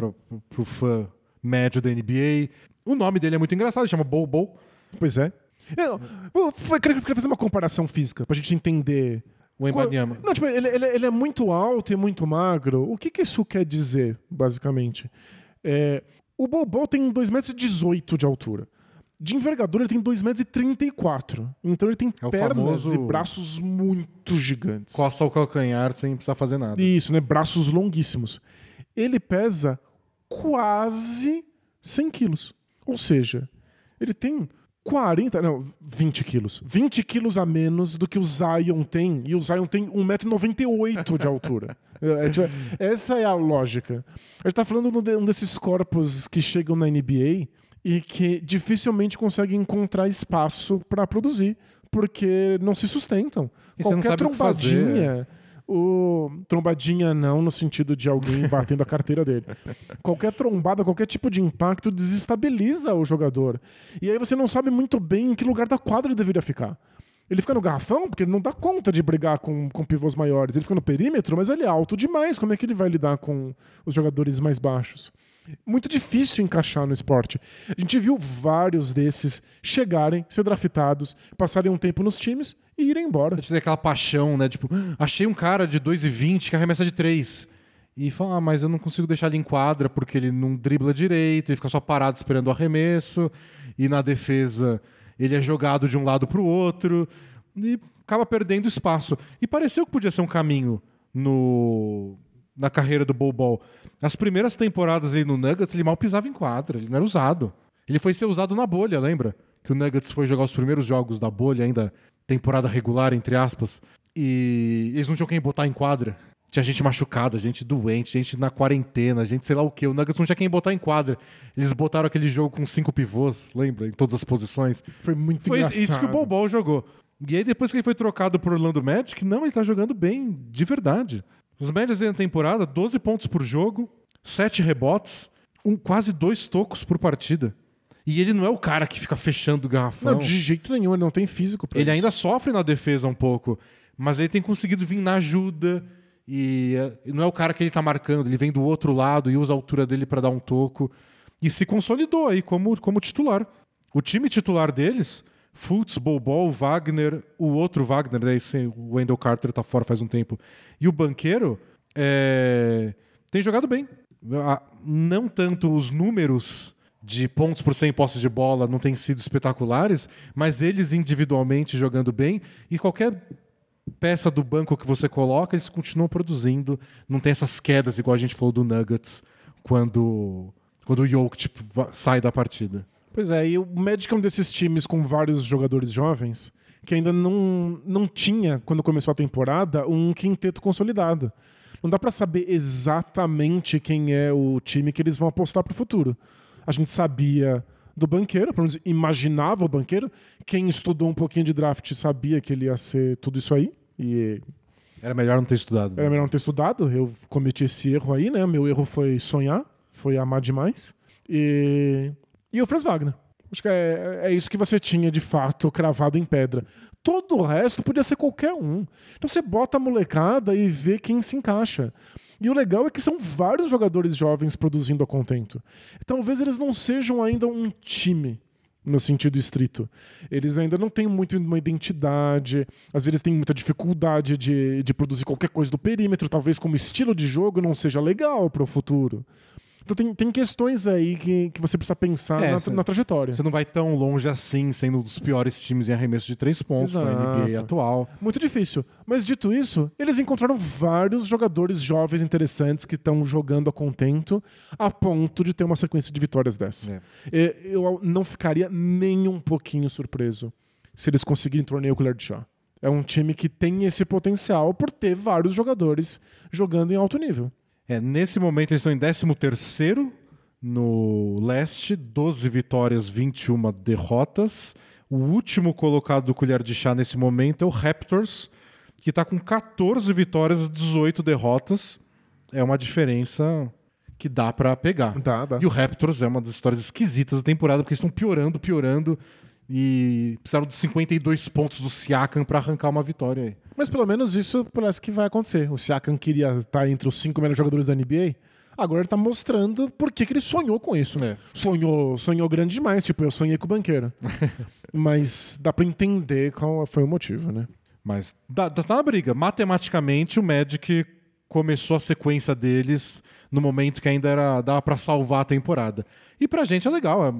o fã médio da NBA. O nome dele é muito engraçado, chama Bobo. Pois é. Eu, eu, eu queria fazer uma comparação física pra gente entender. O Embanyama. Não, tipo, ele, ele, ele, é muito alto e muito magro. O que, que isso quer dizer, basicamente? É, o Bobo tem 2,18 metros de altura. De envergadura, ele tem 2,34 metros. Então ele tem é pernas famoso... e braços muito gigantes. Coça o calcanhar sem precisar fazer nada. Isso, né? Braços longuíssimos. Ele pesa quase 100 quilos. Ou seja, ele tem 40, não, 20 quilos. 20 quilos a menos do que o Zion tem. E o Zion tem 1,98m de altura. É, tipo, essa é a lógica. A gente está falando de um desses corpos que chegam na NBA e que dificilmente conseguem encontrar espaço para produzir, porque não se sustentam. E Qualquer trombadinha o trombadinha não no sentido de alguém batendo a carteira dele. Qualquer trombada, qualquer tipo de impacto desestabiliza o jogador. E aí você não sabe muito bem em que lugar da quadra ele deveria ficar. Ele fica no garrafão porque ele não dá conta de brigar com, com pivôs maiores. Ele fica no perímetro, mas ele é alto demais. Como é que ele vai lidar com os jogadores mais baixos? muito difícil encaixar no esporte. A gente viu vários desses chegarem, ser draftados, passarem um tempo nos times e irem embora. Tem aquela paixão, né? Tipo, achei um cara de 2,20 que arremessa de 3. e fala, ah, mas eu não consigo deixar ele em quadra porque ele não dribla direito, ele fica só parado esperando o arremesso, e na defesa ele é jogado de um lado para o outro, e acaba perdendo espaço. E pareceu que podia ser um caminho no, na carreira do Bol As primeiras temporadas aí no Nuggets, ele mal pisava em quadra, ele não era usado. Ele foi ser usado na bolha, lembra? Que o Nuggets foi jogar os primeiros jogos da bolha, ainda temporada regular, entre aspas, e eles não tinham quem botar em quadra. Tinha gente machucada, gente doente, gente na quarentena, gente sei lá o que. O Nuggets não tinha quem botar em quadra. Eles botaram aquele jogo com cinco pivôs, lembra? Em todas as posições. Foi muito Foi engraçado. isso que o Bol jogou. E aí, depois que ele foi trocado pro Orlando Magic, não, ele tá jogando bem, de verdade. As médias da temporada, 12 pontos por jogo, 7 rebotes, um, quase dois tocos por partida. E ele não é o cara que fica fechando o garrafão. Não, de jeito nenhum, ele não tem físico pra Ele isso. ainda sofre na defesa um pouco, mas ele tem conseguido vir na ajuda. E eh, não é o cara que ele tá marcando, ele vem do outro lado e usa a altura dele para dar um toco. E se consolidou aí como, como titular. O time titular deles, Fultz, Bobol, Wagner, o outro Wagner, né, esse, o Wendell Carter tá fora faz um tempo, e o Banqueiro, é, tem jogado bem. Não tanto os números de pontos por 100 posses de bola não têm sido espetaculares, mas eles individualmente jogando bem e qualquer peça do banco que você coloca, eles continuam produzindo. Não tem essas quedas igual a gente falou do Nuggets quando, quando o Jokic tipo, sai da partida. Pois é, e o Magic é um desses times com vários jogadores jovens que ainda não, não tinha, quando começou a temporada, um quinteto consolidado. Não dá pra saber exatamente quem é o time que eles vão apostar pro futuro. A gente sabia do banqueiro, pelo menos imaginava o banqueiro. Quem estudou um pouquinho de draft sabia que ele ia ser tudo isso aí. E Era melhor não ter estudado. era melhor não ter estudado. Eu cometi esse erro aí, né? Meu erro foi sonhar, foi amar demais. E, e o Franz Wagner. Acho que é, é isso que você tinha de fato cravado em pedra. Todo o resto podia ser qualquer um. Então você bota a molecada e vê quem se encaixa. E o legal é que são vários jogadores jovens produzindo a contento. Talvez eles não sejam ainda um time no sentido estrito. Eles ainda não têm muito uma identidade, às vezes têm muita dificuldade de, de produzir qualquer coisa do perímetro, talvez como estilo de jogo não seja legal para o futuro. Então tem, tem questões aí que, que você precisa pensar É, na, na trajetória. Você não vai tão longe assim, sendo um dos piores times em arremesso de três pontos na NBA Exato. atual. Muito difícil. Mas dito isso, eles encontraram vários jogadores jovens interessantes que estão jogando a contento a ponto de ter uma sequência de vitórias dessa. É. Eu não ficaria nem um pouquinho surpreso se eles conseguirem torneio o de chá. É um time que tem esse potencial por ter vários jogadores jogando em alto nível. É, nesse momento eles estão em 13º no leste, 12 vitórias, 21 derrotas. O último colocado do colher de chá nesse momento é o Raptors, que está com 14 vitórias, 18 derrotas. É uma diferença que dá para pegar. Dá, dá. E o Raptors é uma das histórias esquisitas da temporada, porque eles estão piorando, piorando. E precisaram de 52 pontos do Siakam para arrancar uma vitória aí. Mas pelo menos isso parece que vai acontecer. O Siakam queria estar entre os cinco melhores jogadores da NBA. Agora ele tá mostrando por que, que ele sonhou com isso. É. Sonhou, sonhou grande demais. Tipo, eu sonhei com o banqueiro. Mas dá pra entender qual foi o motivo, né? Mas dá, dá- tá na briga. Matematicamente, o Magic começou a sequência deles no momento que ainda era dava para salvar a temporada. E pra gente é legal. É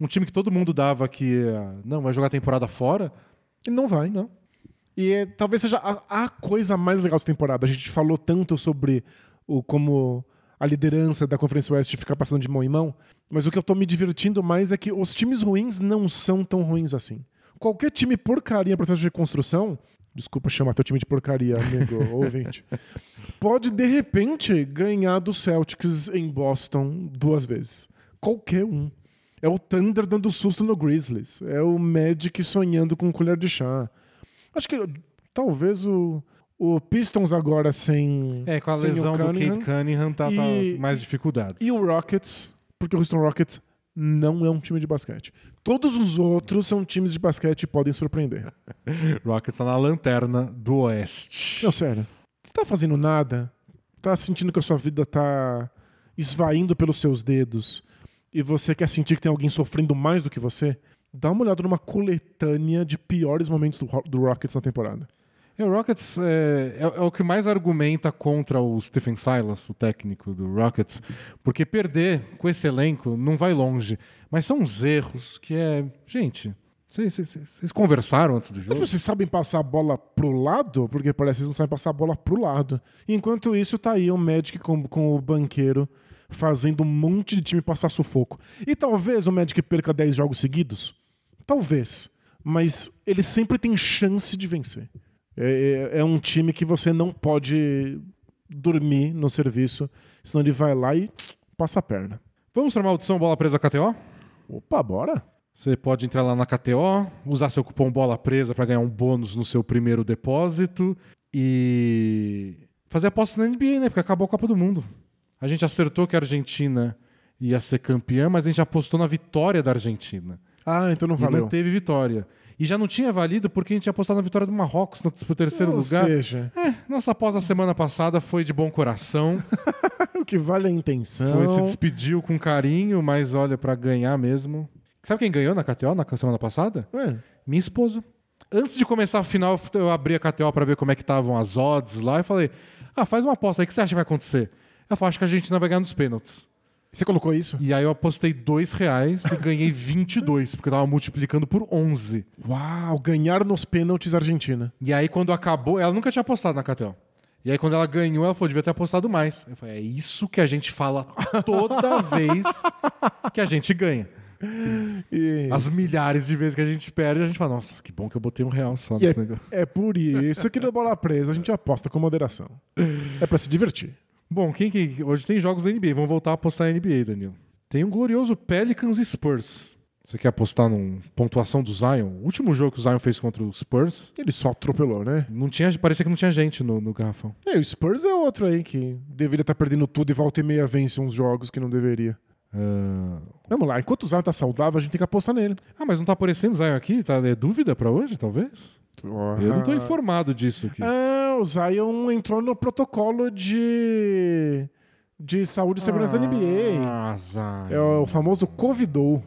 um time que todo mundo dava que ah, não vai jogar a temporada fora. E não vai, não. E é, talvez seja a, a coisa mais legal dessa temporada. A gente falou tanto sobre o como a liderança da Conferência Oeste fica passando de mão em mão, mas o que eu tô me divertindo mais é que os times ruins não são tão ruins assim. Qualquer time porcaria em processo de reconstrução, desculpa chamar teu time de porcaria, amigo ouvinte, pode de repente ganhar do Celtics em Boston duas vezes. Qualquer um. É o Thunder dando susto no Grizzlies. É o Magic sonhando com colher de chá. Acho que talvez o, o Pistons agora sem. É, com a sem lesão do. Kate Cunningham tá, tá E- mais dificuldades. E o Rockets, porque o Houston Rockets não é um time de basquete. Todos os outros são times de basquete e podem surpreender. Rockets tá na lanterna do Oeste. Não, sério. Você tá fazendo nada? Tá sentindo que a sua vida tá esvaindo pelos seus dedos e você quer sentir que tem alguém sofrendo mais do que você? Dá uma olhada numa coletânea de piores momentos do, do Rockets na temporada. É, o Rockets é, é- é o que mais argumenta contra o Stephen Silas, o técnico do Rockets, porque perder com esse elenco não vai longe. Mas são uns erros que é. Gente, vocês- vocês vocês conversaram antes do Mas jogo? vocês sabem passar a bola pro lado? Porque parece que eles não sabem passar a bola pro lado. Enquanto isso, tá aí o Magic com, com o banqueiro fazendo um monte de time passar sufoco. E talvez o Magic perca 10 jogos seguidos. Talvez. Mas ele sempre tem chance de vencer. É, é- é um time que você não pode dormir no serviço, senão ele vai lá e passa a perna. Vamos para a maldição bola presa KTO? Opa, bora? Você pode entrar lá na KTO, usar seu cupom bola presa para ganhar um bônus no seu primeiro depósito e fazer apostas na NBA, né? Porque acabou a Copa do Mundo. A gente acertou que a Argentina ia ser campeã, mas a gente apostou na vitória da Argentina. Ah, então não E valeu. não teve vitória. E já não tinha valido porque a gente tinha apostado na vitória do Marrocos no pro terceiro Ou lugar. seja, É, nossa aposta da semana passada foi de bom coração. o que vale é a intenção. Foi, se despediu com carinho, mas olha, pra ganhar mesmo. Sabe quem ganhou na KTO na semana passada? É. Minha esposa. Antes de começar a final, eu abri a KTO pra ver como é que estavam as odds lá e falei: Ah, faz uma aposta aí, o que você acha que vai acontecer? Ela falou: Acho que a Argentina vai ganhar nos pênaltis. Você colocou isso? E aí eu apostei dois reais e ganhei 22, porque eu tava multiplicando por 11. Uau, ganhar nos pênaltis Argentina. E aí quando acabou, ela nunca tinha apostado na KTO. E aí quando ela ganhou, ela falou: Devia ter apostado mais. Eu falei: É isso que a gente fala toda vez que a gente ganha. Isso. As milhares de vezes que a gente perde, a gente fala: Nossa, que bom que eu botei um real só E nesse é, negócio. é por isso que no Bola Presa a gente aposta com moderação. É pra se divertir. Bom, quem que. Hoje tem jogos da NBA. Vamos voltar a apostar na NBA, Danilo. Tem um glorioso Pelicans e Spurs. Você quer apostar num pontuação do Zion? O último jogo que o Zion fez contra o Spurs, Ele só atropelou, né? não tinha, parecia que não tinha gente no, no garrafão. É, o Spurs é outro aí que deveria estar perdendo tudo e volta e meia vence uns jogos que não deveria. Ah, Vamos lá, enquanto o Zion tá saudável, a gente tem que apostar nele. Ah, mas não tá aparecendo o Zion aqui? Tá, é dúvida pra hoje, talvez? Eu não tô informado disso aqui. Ah, o Zion entrou no protocolo de, de saúde e segurança da NBA. Ah, Zion. É o famoso Covidou.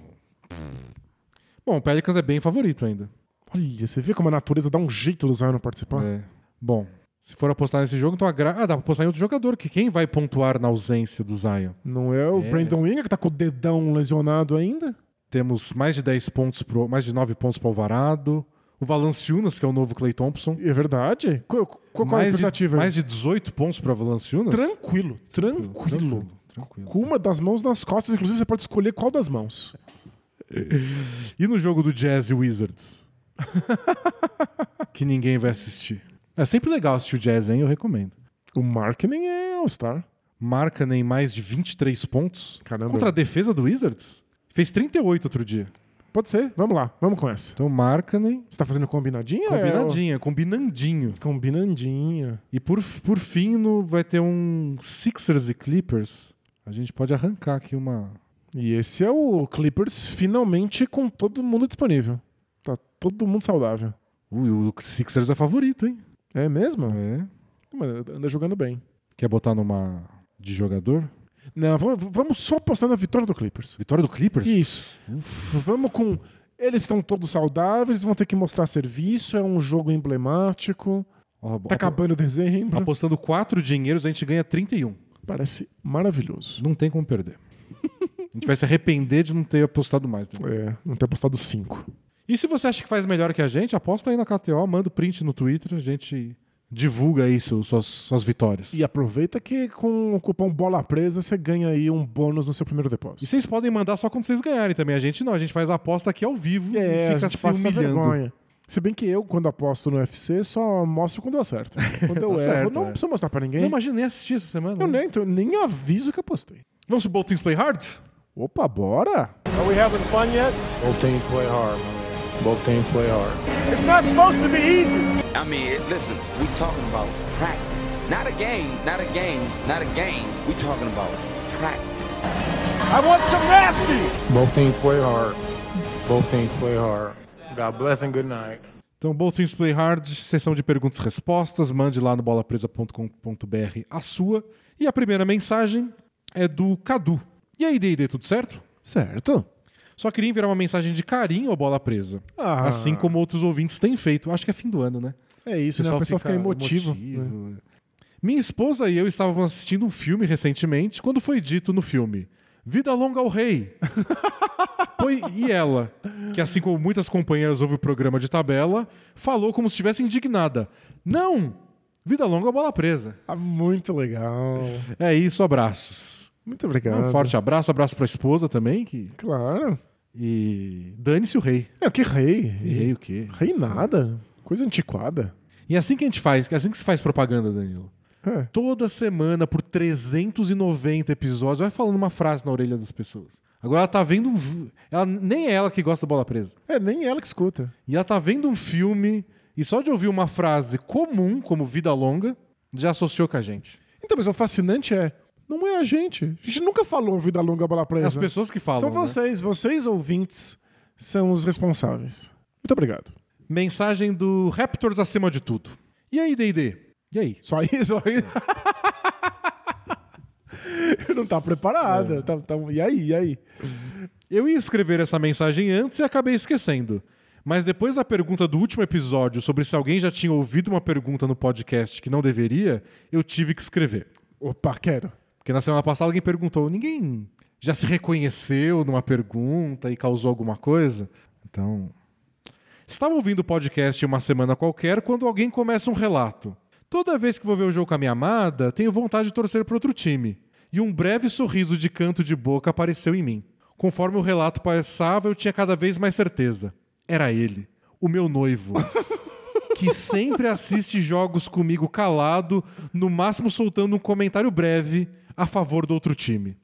Bom, o Pelicans é bem favorito ainda. Olha, você vê como a natureza dá um jeito do Zion participar? É. Bom, se for apostar nesse jogo, então a gra... Ah, dá pra apostar em outro jogador, que quem vai pontuar na ausência do Zion? Não é o É. Brandon Ingram que tá com o dedão lesionado ainda? Temos mais de 10 pontos, pro... mais de 9 pontos pro Alvarado. O Valanciunas, que é o novo Clay Thompson. É verdade? Qual, qual, qual a mais, expectativa? de, mais de 18 pontos para Valanciunas? Tranquilo, tranquilo. tranquilo. Com uma das mãos nas costas, inclusive você pode escolher qual das mãos. E no jogo do Jazz e Wizards? que ninguém vai assistir. É sempre legal assistir o Jazz, hein? Eu recomendo. O marketing é All-Star. Marca nem mais de 23 pontos. Caramba. Contra a defesa do Wizards? Fez 38 outro dia. Pode ser, vamos lá, vamos com essa. Então marca nem Você tá fazendo combinadinha? combinadinha, combinandinho. É, combinandinha. E por, por fim, no, vai ter um Sixers e Clippers. A gente pode arrancar aqui uma. E esse é o Clippers finalmente com todo mundo disponível. Tá todo mundo saudável. Ui, o Sixers é favorito, hein? É mesmo? É. Mano, anda jogando bem. Quer botar numa de jogador? Não, vamos, vamos só apostar na vitória do Clippers. Vitória do Clippers? Isso. Vamos com. Eles estão todos saudáveis, vão ter que mostrar serviço, é um jogo emblemático. Ó, Tá acabando o dezembro. Apostando quatro dinheiros, a gente ganha 31. Parece maravilhoso. Não tem como perder. A gente vai se arrepender de não ter apostado mais. né? É, não ter apostado cinco. E se você acha que faz melhor que a gente, aposta aí na KTO, manda o print no Twitter, a gente divulga aí seu- suas, suas vitórias. E aproveita que com o cupom Bola Presa você ganha aí um bônus no seu primeiro E depósito. vocês podem mandar só quando vocês ganharem também. A gente não, a gente faz a aposta aqui ao vivo É, e a fica gente se passa humilhando. vergonha. Se bem que eu, quando aposto no UFC, só mostro quando eu acerto. Quando eu Tá erro, certo, não é. preciso mostrar pra ninguém. Não imagina nem assistir essa semana. eu né? nem, então, nem aviso que apostei. Vamos pro Both Things Play Hard? Opa, bora! Are we having fun yet? Both teams play hard. Both teams play hard. It's not supposed to be easy. I mean, listen, we talking about practice. Not a game, not a game, not a game. We talking about practice. I want some nasty. Both teams play hard. Both teams play hard. God bless and good night. Então, Both Things Play Hard, sessão de perguntas e respostas. Mande lá no bolapresa.com.br a sua. E a primeira mensagem é do Cadu. E aí, D&D, tudo certo? Certo. Só queria enviar uma mensagem de carinho ao Bola Presa. Ah. Assim como outros ouvintes têm feito. Acho que é fim do ano, né? É isso, né? A pessoa fica, emotivo. emotivo. né? Minha esposa e eu estávamos assistindo um filme recentemente quando foi dito no filme: Vida longa ao rei. Foi- e ela, que assim como muitas companheiras ouve o programa de tabela, falou como se estivesse indignada: Não! Vida longa bola presa. Ah, muito legal. É isso, abraços. Muito obrigado. Um forte abraço, abraço pra esposa também. Que... Claro. E dane-se o rei. É, que rei. E rei o quê? Rei nada. Coisa antiquada. E é assim que a gente faz, é assim que se faz propaganda, Danilo. É. Toda semana, por 390 episódios, vai falando uma frase na orelha das pessoas. Agora ela tá vendo um. Ela, nem é ela que gosta da bola presa. É, nem ela que escuta. E ela tá vendo um filme e só de ouvir uma frase comum, como vida longa, já associou com a gente. Então, mas o fascinante é, não é a gente. A gente nunca falou vida longa bola presa. As pessoas que falam. São né? vocês, vocês ouvintes são os responsáveis. Muito obrigado. Mensagem do Raptors acima de tudo. E aí, DD? E aí? Só isso aí. não tá preparado. Tá- tá- e aí, e aí? Eu ia escrever essa mensagem antes e acabei esquecendo. Mas depois da pergunta do último episódio sobre se alguém já tinha ouvido uma pergunta no podcast que não deveria, eu tive que escrever. Opa, quero. Porque na semana passada alguém perguntou: ninguém já se reconheceu numa pergunta e causou alguma coisa? Então. Estava ouvindo o podcast uma semana qualquer quando alguém começa um relato. Toda vez que vou ver o jogo com a minha amada, tenho vontade de torcer para outro time. E um breve sorriso de canto de boca apareceu em mim. Conforme o relato passava, eu tinha cada vez mais certeza. Era ele, o meu noivo que sempre assiste jogos comigo calado, no máximo soltando um comentário breve a favor do outro time.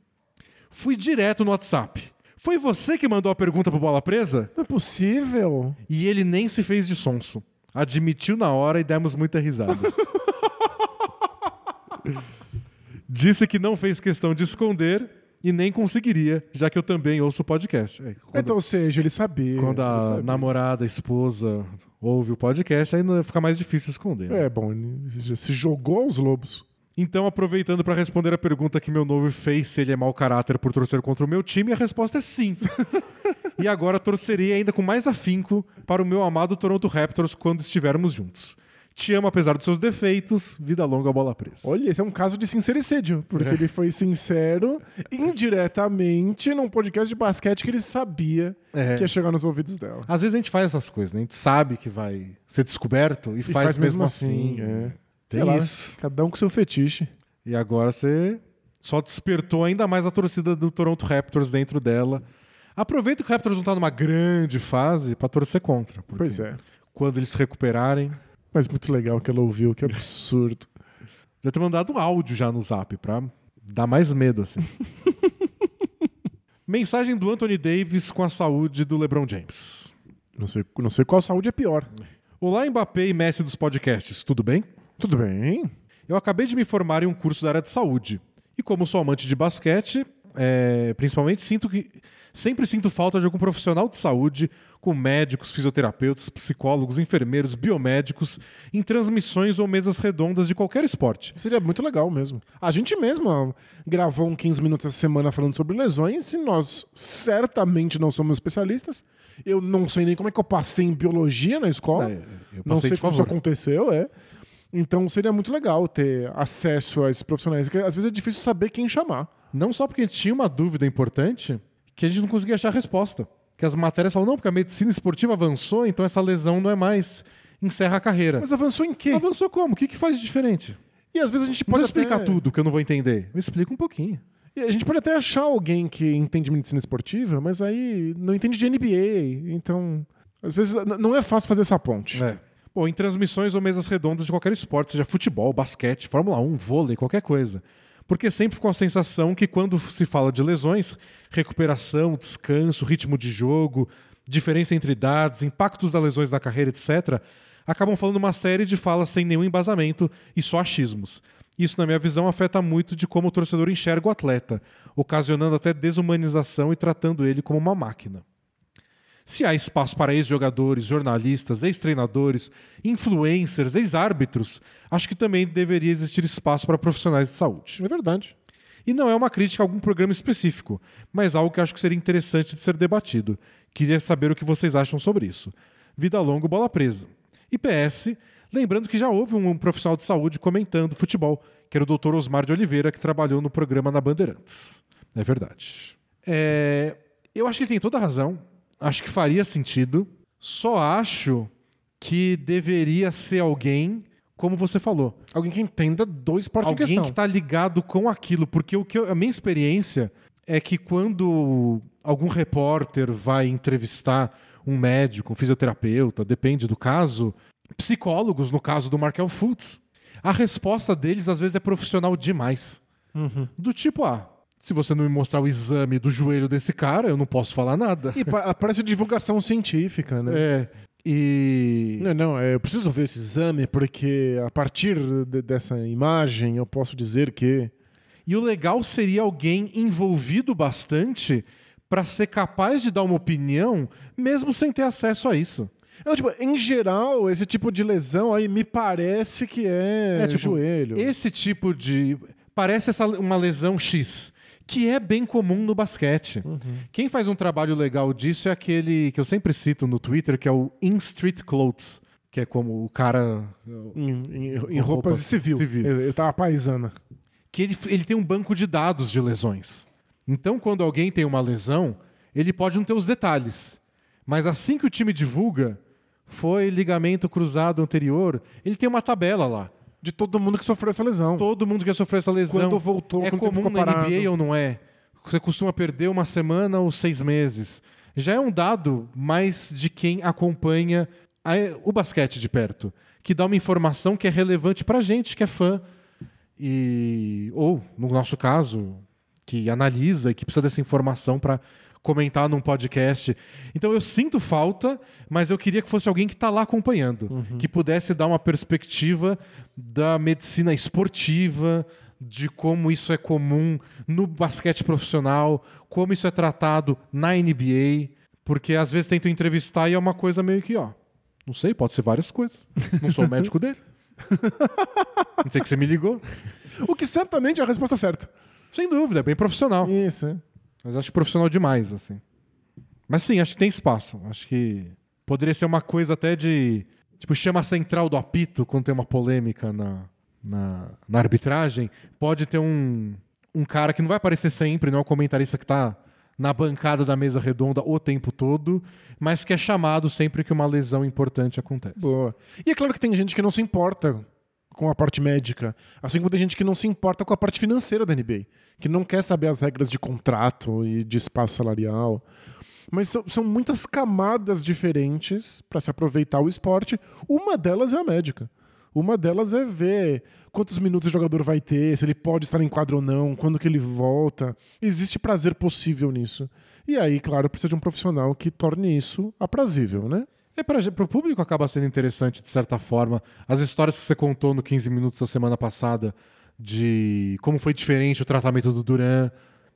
Fui direto no WhatsApp. Foi você que mandou a pergunta pro Bola Presa? Não é possível. E ele nem se fez de sonso. Admitiu na hora e demos muita risada. Disse que não fez questão de esconder e nem conseguiria, já que eu também ouço o podcast. É, quando- Então, ou seja, ele sabia. quando a sabia. namorada, a esposa ouve o podcast, aí fica mais difícil esconder. né? É, bom, ele se jogou aos lobos. Então, aproveitando para responder a pergunta que meu noivo fez se ele é mau caráter por torcer contra o meu time, a resposta é sim. e agora torcerei ainda com mais afinco para o meu amado Toronto Raptors quando estivermos juntos. Te amo apesar dos seus defeitos, vida longa bola presa. Olha, esse é um caso de sincericídio, porque É. ele foi sincero indiretamente num podcast de basquete que ele sabia É. que ia chegar nos ouvidos dela. Às vezes a gente faz essas coisas, né? A gente sabe que vai ser descoberto e, E faz, mesmo assim. é. Tem lá, isso. Cada um com seu fetiche. E agora você só despertou ainda mais a torcida do Toronto Raptors dentro dela. Aproveita que o Raptors não tá numa grande fase para torcer contra. porque Pois é. Quando eles se recuperarem. Mas muito legal que ela ouviu, que absurdo. Já ter mandado um áudio já no zap pra dar mais medo, assim. Mensagem do Anthony Davis com a saúde do LeBron James. Não sei, não sei qual saúde é pior. Olá, Mbappé e Messi dos podcasts, tudo bem? Tudo bem. Eu acabei de me formar em um curso da área de saúde. E como sou amante de basquete, é, principalmente sinto que sempre sinto falta de algum profissional de saúde, com médicos, fisioterapeutas, psicólogos, enfermeiros, biomédicos, em transmissões ou mesas redondas de qualquer esporte. Seria muito legal mesmo. A gente mesmo gravou um 15 minutos essa semana falando sobre lesões e nós certamente não somos especialistas. Eu não sei nem como é que eu passei em biologia na escola. É, eu não passei sei de como isso aconteceu, é. Então seria muito legal ter acesso a esses profissionais, porque às vezes é difícil saber quem chamar. Não só porque a gente tinha uma dúvida importante, que a gente não conseguia achar a resposta. Que as matérias falam, não, porque a medicina esportiva avançou, então essa lesão não é mais. encerra a carreira. Mas avançou em quê? Avançou como? O que, que faz de diferente? E às vezes a gente Não pode explicar até- tudo que eu não vou entender. Me explica um pouquinho. E a gente pode até achar alguém que entende medicina esportiva, mas aí não entende de NBA. Então, às vezes não é fácil fazer essa ponte. É. Bom, em transmissões ou mesas redondas de qualquer esporte, seja futebol, basquete, Fórmula 1, vôlei, qualquer coisa. Porque sempre ficou a sensação que quando se fala de lesões, recuperação, descanso, ritmo de jogo, diferença entre idades, impactos das lesões na carreira, etc., acabam falando uma série de falas sem nenhum embasamento e só achismos. Isso, na minha visão, afeta muito de como o torcedor enxerga o atleta, ocasionando até desumanização e tratando ele como uma máquina. Se há espaço para ex-jogadores, jornalistas, ex-treinadores, influencers, ex-árbitros, acho que também deveria existir espaço para profissionais de saúde. É verdade. E não é uma crítica a algum programa específico, mas algo que acho que seria interessante de ser debatido. Queria saber o que vocês acham sobre isso. Vida longa, bola presa. E PS, Lembrando que já houve um profissional de saúde comentando futebol, que era o Dr. Osmar de Oliveira, que trabalhou no programa na Bandeirantes. É verdade. É, eu acho que ele tem toda a razão. Acho que faria sentido. Só acho que deveria ser alguém, como você falou, Alguém que entenda do esporte em alguém questão. que está ligado com aquilo, porque o que eu- a minha experiência é que quando algum repórter vai entrevistar um médico, um fisioterapeuta, depende do caso, psicólogos, no caso do Markel Fultz, a resposta deles às vezes é profissional demais. Do tipo, ah, se você não me mostrar o exame do joelho desse cara, eu não posso falar nada. E pa- parece divulgação científica, né? É. E. Não, não, é, eu preciso ver esse exame porque a partir de- dessa imagem eu posso dizer que. E o legal seria alguém envolvido bastante para ser capaz de dar uma opinião, mesmo sem ter acesso a isso. Não, tipo, em geral, esse tipo de lesão aí me parece que é, É, tipo, joelho. Esse tipo de. Parece essa, uma lesão X, que é bem comum no basquete. Uhum. Quem faz um trabalho legal disso é aquele que eu sempre cito no Twitter, que é o In Street Clothes, que é como o cara. Em, em- em roupas roupas de civil. civil. Eu, eu tava paisana. que ele, ele tem um banco de dados de lesões. Então, quando alguém tem uma lesão, ele pode não ter os detalhes. Mas assim que o time divulga, foi ligamento cruzado anterior, ele tem uma tabela lá. De todo mundo que sofreu essa lesão. Todo mundo que sofreu essa lesão. Quando voltou, é quando comum na parado. NBA ou não é? Você costuma perder uma semana ou seis meses. Já é um dado mais de quem acompanha a- o basquete de perto, que dá uma informação que é relevante pra gente, que é fã, e ou no nosso caso, que analisa e que precisa dessa informação para comentar num podcast. Então eu sinto falta, mas eu queria que fosse alguém que está lá acompanhando, que pudesse dar uma perspectiva da medicina esportiva, de como isso é comum no basquete profissional, como isso é tratado na NBA, porque às vezes tento entrevistar e é uma coisa meio que, ó, não sei, pode ser várias coisas. Não sou o médico dele. Não sei que você me ligou. O que certamente é a resposta certa. Sem dúvida, é bem profissional. Isso, é. Mas acho profissional demais, assim. Mas sim, acho que tem espaço. Acho que poderia ser uma coisa até de. Tipo, chama a central do apito quando tem uma polêmica na, na, na arbitragem. Pode ter um, um cara que não vai aparecer sempre, não é o comentarista que tá na bancada da mesa redonda o tempo todo, mas que é chamado sempre que uma lesão importante acontece. Boa. E é claro que tem gente que não se importa com a parte médica, assim como tem gente que não se importa com a parte financeira da NBA, que não quer saber as regras de contrato e de espaço salarial. Mas são, são muitas camadas diferentes para se aproveitar o esporte. Uma delas é a médica. Uma delas é ver quantos minutos o jogador vai ter, se ele pode estar em quadro ou não, quando que ele volta. Existe prazer possível nisso. E aí, claro, precisa de um profissional que torne isso aprazível, né? É para o público acaba sendo interessante de certa forma. As histórias que você contou no 15 minutos da semana passada de como foi diferente o tratamento do Duran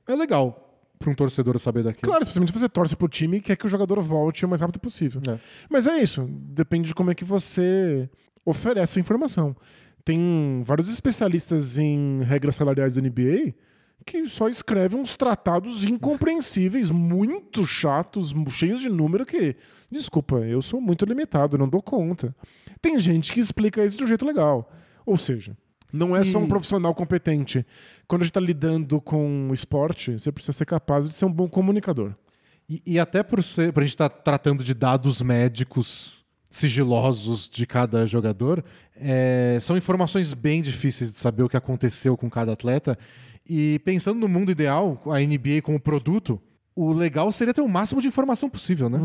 é legal para um torcedor saber daquilo. Claro, especialmente se você torce pro time e quer que o jogador volte o mais rápido possível. É. Mas é isso, depende de como é que você oferece a informação. Tem vários especialistas em regras salariais da NBA que só escrevem uns tratados incompreensíveis, muito chatos, cheios de número que, desculpa, eu sou muito limitado, não dou conta. Tem gente que explica isso de um jeito legal. Ou seja, não é só um profissional competente. Quando a gente está lidando com esporte, você precisa ser capaz de ser um bom comunicador. E, e até por ser, por a gente estar tratando de dados médicos sigilosos de cada jogador, é, são informações bem difíceis de saber o que aconteceu com cada atleta. E pensando no mundo ideal, a NBA como produto, o legal seria ter o máximo de informação possível, né?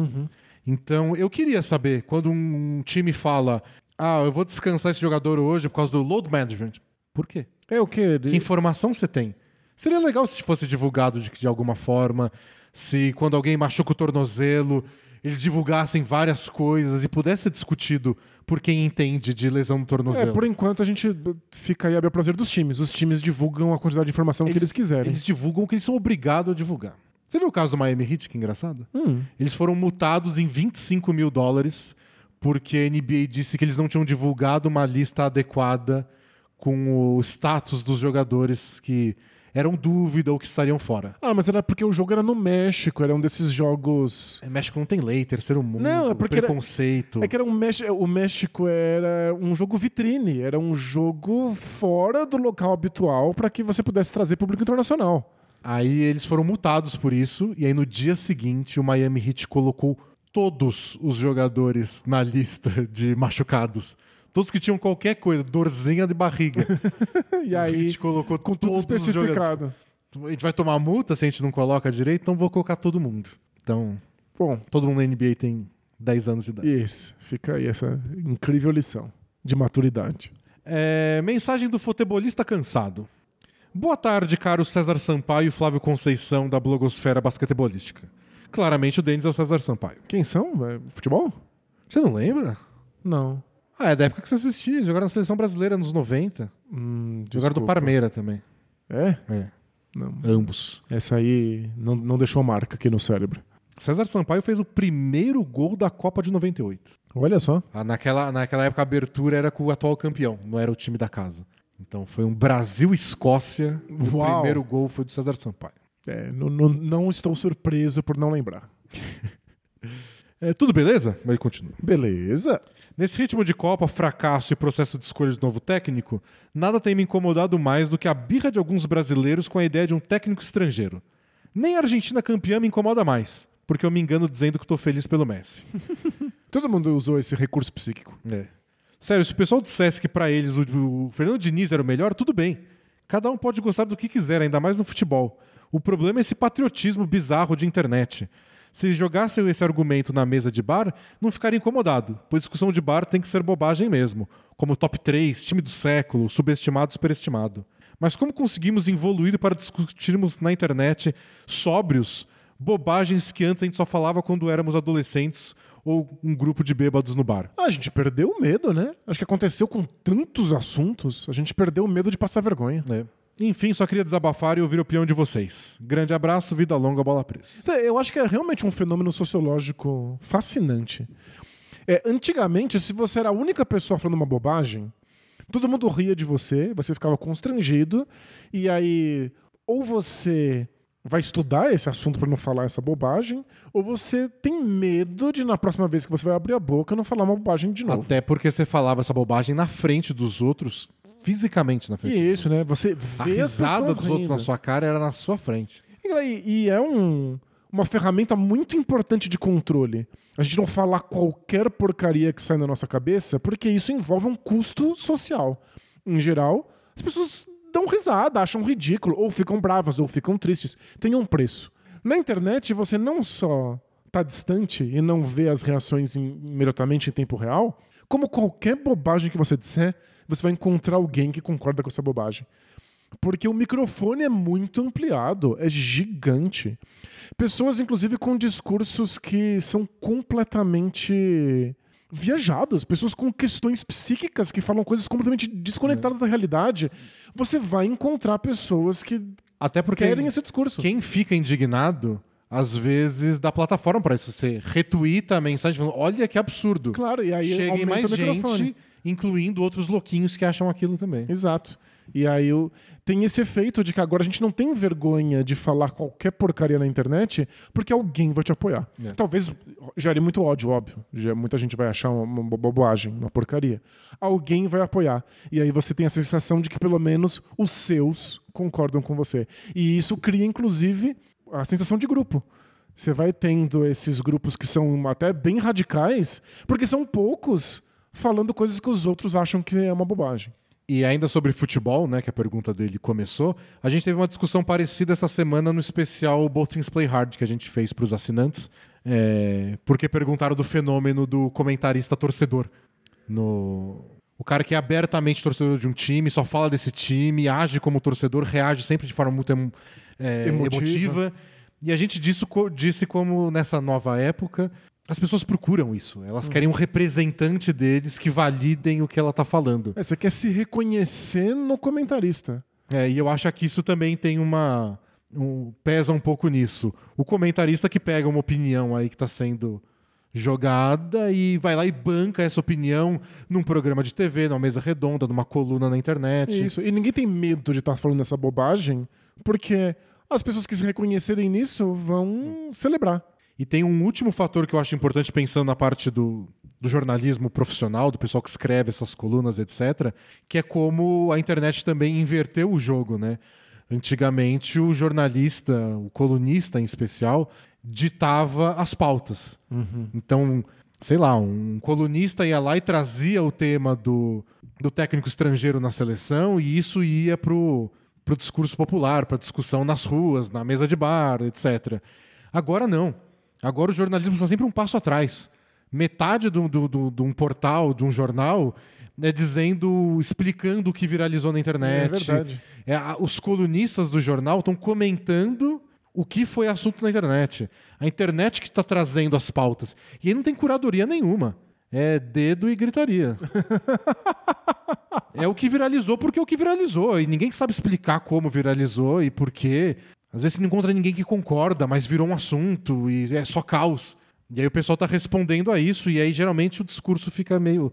Então, eu queria saber, quando um time fala, ah, eu vou descansar esse jogador hoje por causa do load management. Por quê? É o quê? Que informação você tem? Seria legal se fosse divulgado de, de alguma forma, se quando alguém machuca o tornozelo, eles divulgassem várias coisas e pudesse ser discutido por quem entende de lesão no É, tornozelo. por enquanto a gente fica aí a bel prazer dos times. Os times divulgam a quantidade de informação que eles quiserem. Eles divulgam o que eles são obrigados a divulgar. Você viu o caso do Miami Heat, que engraçado? Hum. Eles foram multados em 25 mil dólares porque a NBA disse que eles não tinham divulgado uma lista adequada com o status dos jogadores que eram dúvida ou que estariam fora. Ah, mas era porque o jogo era no México, era um desses jogos. É, México não tem lei, terceiro mundo, Não, é porque era- preconceito. É que era um México, o México era um jogo vitrine, era um jogo fora do local habitual para que você pudesse trazer público internacional. Aí eles foram multados por isso, e aí no dia seguinte o Miami Heat colocou todos os jogadores na lista de machucados. Todos que tinham qualquer coisa, dorzinha de barriga. E a aí, gente colocou com tudo especificado. A gente vai tomar multa se a gente não coloca direito, então vou colocar todo mundo. Então, Bom, todo mundo na NBA tem 10 anos de idade. isso. Fica aí essa incrível lição de maturidade. É, mensagem do futebolista cansado. Boa tarde, caro César Sampaio e Flávio Conceição da blogosfera basquetebolística. Claramente o Denis é o César Sampaio. Quem são? É futebol? Você não lembra? Não. Ah, é da época que você assistia. Jogaram na seleção brasileira nos 90. Hum, Jogaram do. Parmeira também. É? É, Não. ambos. Essa aí não, não deixou marca aqui no cérebro. César Sampaio fez o primeiro gol da Copa de 98. Olha só. Ah, Naquela, naquela época a abertura era com o atual campeão, não era o time da casa. Então foi um Brasil-Escócia. O primeiro gol foi do César Sampaio. É, não, não, não estou surpreso por não lembrar. É, tudo beleza? Mas ele continua. Beleza. Nesse ritmo de Copa, fracasso e processo de escolha de novo técnico, nada tem me incomodado mais do que a birra de alguns brasileiros com a ideia de um técnico estrangeiro. Nem a Argentina campeã me incomoda mais, porque eu me engano dizendo que estou feliz pelo Messi. Todo mundo usou esse recurso psíquico. É. Sério, se o pessoal dissesse que pra eles o Fernando Diniz era o melhor, tudo bem. Cada um pode gostar do que quiser, ainda mais no futebol. O problema é esse patriotismo bizarro de internet. Se jogassem esse argumento na mesa de bar, não ficaria incomodado, pois discussão de bar tem que ser bobagem mesmo, como top 3, time do século, subestimado, superestimado. Mas como conseguimos evoluir para discutirmos na internet, sóbrios, bobagens que antes a gente só falava quando éramos adolescentes ou um grupo de bêbados no bar? Ah, a gente perdeu o medo, né? Acho que aconteceu com tantos assuntos, a gente perdeu o medo de passar vergonha. É. Enfim, só queria desabafar e ouvir a opinião de vocês. Grande abraço, vida longa, bola presa. Eu acho que é realmente um fenômeno sociológico fascinante. É, antigamente, se você era a única pessoa falando uma bobagem, todo mundo ria de você, você ficava constrangido, e aí ou você vai estudar esse assunto para não falar essa bobagem, ou você tem medo de na próxima vez que você vai abrir a boca não falar uma bobagem de novo. Até porque você falava essa bobagem na frente dos outros, fisicamente na E frente. isso, né? Você A vê as risada dos outros na rindo. sua cara era na sua frente. E, e é um- uma ferramenta muito importante de controle. A gente não falar qualquer porcaria que sai na nossa cabeça, porque isso envolve um custo social. Em geral, as pessoas dão risada, acham ridículo, ou ficam bravas, ou ficam tristes. Tem um preço. Na internet, você não só está distante e não vê as reações im- imediatamente em tempo real, como qualquer bobagem que você disser, você vai encontrar alguém que concorda com essa bobagem. Porque o microfone é muito ampliado, é gigante. Pessoas, inclusive, com discursos que são completamente viajados, pessoas com questões psíquicas que falam coisas completamente desconectadas da realidade. Você vai encontrar pessoas que Até porque querem esse discurso. quem fica indignado, às vezes dá plataforma para isso. Você retuita a mensagem falando: olha que absurdo. Claro, e aí Chega mais o microfone. Incluindo outros louquinhos que acham aquilo também. Exato. E aí eu, tem esse efeito de que agora a gente não tem vergonha de falar qualquer porcaria na internet porque alguém vai te apoiar. É. Talvez gere muito ódio, óbvio. Muita gente vai achar uma, uma bobagem, uma porcaria. Alguém vai apoiar. E aí você tem a sensação de que pelo menos os seus concordam com você. E isso cria, inclusive, a sensação de grupo. Você vai tendo esses grupos que são até bem radicais, porque são poucos falando coisas que os outros acham que é uma bobagem. E ainda sobre futebol, né, que a pergunta dele começou, a gente teve uma discussão parecida essa semana no especial Both Things Play Hard que a gente fez para os assinantes, é, porque perguntaram do fenômeno do comentarista torcedor. No... O cara que é abertamente torcedor de um time, só fala desse time, age como torcedor, reage sempre de forma muito é, Emotiva. emotiva. E a gente disse, disse como nessa nova época as pessoas procuram isso. Elas querem um representante deles que validem o que ela está falando. É, você quer se reconhecer no comentarista. É, e eu acho que isso também tem uma. um- pesa um pouco nisso. O comentarista que pega uma opinião aí que está sendo jogada e vai lá e banca essa opinião num programa de TV, numa mesa redonda, numa coluna na internet. Isso. E ninguém tem medo de estar falando essa bobagem, porque as pessoas que se reconhecerem nisso vão celebrar. E tem um último fator que eu acho importante pensando na parte do, do jornalismo profissional, do pessoal que escreve essas colunas, etc., que é como a internet também inverteu o jogo, né? Antigamente, o jornalista, o colunista em especial, ditava as pautas. Então, sei lá, um colunista ia lá e trazia o tema do, do técnico estrangeiro na seleção e isso ia pro, pro discurso popular, pra discussão nas ruas, na mesa de bar, etc. Agora não. Agora o jornalismo está sempre um passo atrás. Metade um- de um portal, de um jornal, é dizendo, explicando o que viralizou na internet. É verdade. É, a- os colunistas do jornal estão comentando o que foi assunto na internet. A internet que está trazendo as pautas. E aí não tem curadoria nenhuma. É dedo e gritaria. é o que viralizou porque é o que viralizou. E ninguém sabe explicar como viralizou e por quê. Às vezes você não encontra ninguém que concorda, mas virou um assunto e é só caos. E aí o pessoal está respondendo a isso, e aí geralmente o discurso fica meio.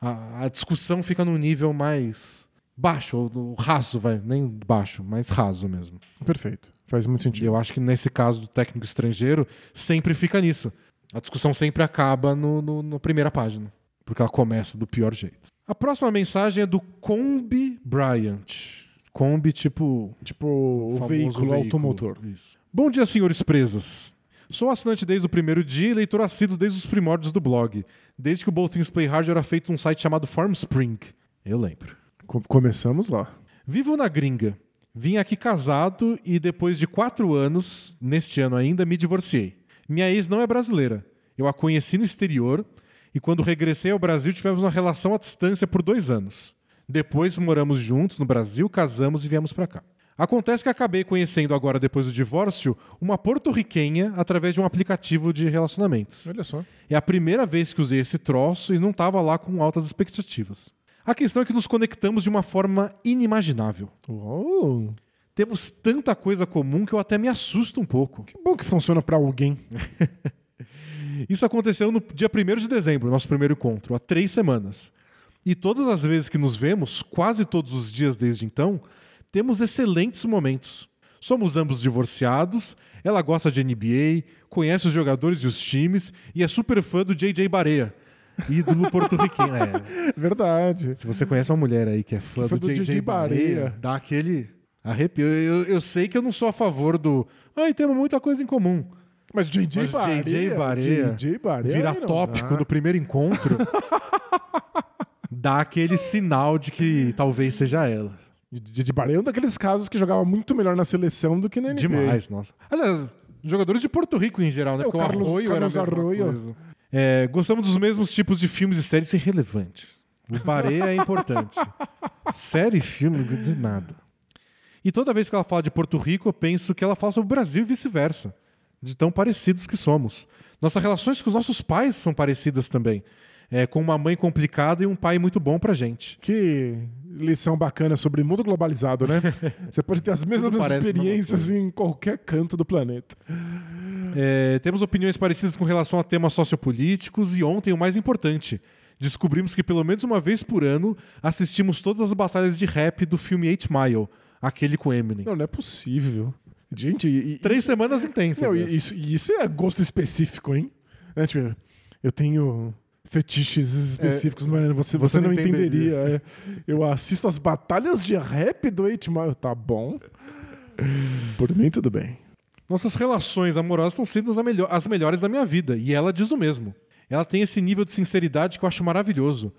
A, a discussão fica num nível mais baixo, ou raso, vai, nem baixo, mais raso mesmo. Perfeito. Faz muito E sentido. eu acho que nesse caso do técnico estrangeiro, sempre fica nisso. A discussão sempre acaba no, no- na primeira página, porque ela começa do pior jeito. A próxima mensagem é do Combi Bryant. Combi, tipo. Tipo, o famoso veículo, automotor. Isso. Bom dia, senhores presas. Sou assinante desde o primeiro dia e leitor assíduo desde os primórdios do blog. Desde que o Both Things Play Hard era feito um site chamado Formspring. Eu lembro. Co- começamos lá. Vivo na gringa. Vim aqui casado e depois de quatro anos, neste ano ainda, me divorciei. Minha ex não é brasileira. Eu a conheci no exterior e quando regressei ao Brasil tivemos uma relação à distância por dois anos. Depois moramos juntos no Brasil, casamos e viemos pra cá. Acontece que acabei conhecendo agora, depois do divórcio, uma porto-riquenha através de um aplicativo de relacionamentos. Olha só. É a primeira vez que usei esse troço e não estava lá com altas expectativas. A questão é que nos conectamos de uma forma inimaginável. Uou, Temos tanta coisa comum que eu até me assusto um pouco. que bom que funciona pra alguém. Isso aconteceu no dia 1 de dezembro, nosso primeiro encontro, há três semanas. E todas as vezes que nos vemos, quase todos os dias desde então, temos excelentes momentos. Somos ambos divorciados, ela gosta de NBA, conhece os jogadores e os times e é super fã do JJ Barea, ídolo porto-riquenho. É, Verdade. Se você conhece uma mulher aí que é fã, fã do, do JJ, Barea, Barea. dá aquele arrepio. Eu, eu- eu sei que eu não sou a favor do. Ai, temos muita coisa em comum. Mas JJ Mas Barea, JJ Barea, JJ Barea tópico dá. no primeiro encontro, dá aquele sinal de que talvez seja ela. JJ Barea é um daqueles casos que jogava muito melhor na seleção do que na NBA. Demais, nossa. Aliás, jogadores de Porto Rico em geral, né? É, Porque o Carlos- Arroio Carlos era a mesma Arroio. coisa. É, gostamos dos mesmos tipos de filmes e séries irrelevantes. O Barea é importante. Série e filme não quer dizer nada. E toda vez que ela fala de Porto Rico, eu penso que ela fala sobre o Brasil e vice-versa. De tão parecidos que somos. Nossas relações com os nossos pais são parecidas também. É, com uma mãe complicada e um pai muito bom pra gente. Que lição bacana sobre mundo globalizado, né? Você pode ter as mesmas experiências em qualquer canto do planeta. É, temos opiniões parecidas com relação a temas sociopolíticos e ontem, o mais importante, descobrimos que pelo menos uma vez por ano assistimos todas as batalhas de rap do filme 8 Mile, aquele com Eminem. Não, não é possível. Gente, e, Três isso, semanas intensas. não, e isso, isso é gosto específico, hein? Né, tipo, eu tenho fetiches específicos, mas você, você você não entenderia. entenderia. é. Eu assisto as batalhas de rap do 8 Mile. Tá bom. Por mim, tudo bem. Nossas relações amorosas estão sendo as, melho- as melhores da minha vida, e ela diz o mesmo. Ela tem esse nível de sinceridade que eu acho maravilhoso.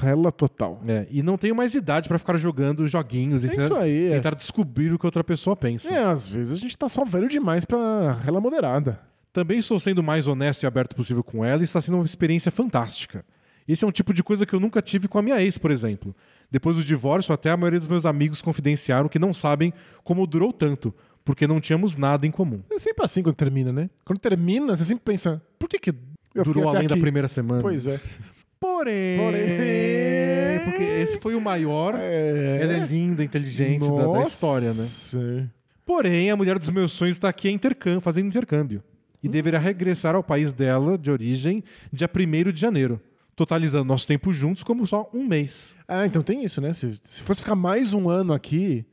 Rela total. É, e não tenho mais idade pra ficar jogando joguinhos e É tentar- aí, é. tentar descobrir o que outra pessoa pensa. É, às vezes a gente tá só velho demais pra rela moderada. Também estou sendo o mais honesto e aberto possível com ela e está sendo uma experiência fantástica. Esse é um tipo de coisa que eu nunca tive com a minha ex, por exemplo. Depois do divórcio, até a maioria dos meus amigos confidenciaram que não sabem como durou tanto, porque não tínhamos nada em comum. É sempre assim quando termina, né? Quando termina, você sempre pensa, por que que Durou além da aqui? primeira semana. Pois é. Porém, Porém- porque esse foi o maior. É. Ela é linda, inteligente da, da história, né? né? Porém, a mulher dos meus sonhos está aqui a intercâmbio, fazendo intercâmbio. E deverá regressar ao país dela de origem dia 1 de janeiro, totalizando nosso tempo juntos como só um mês. Ah, então tem isso, né? Se, se fosse ficar mais um ano aqui,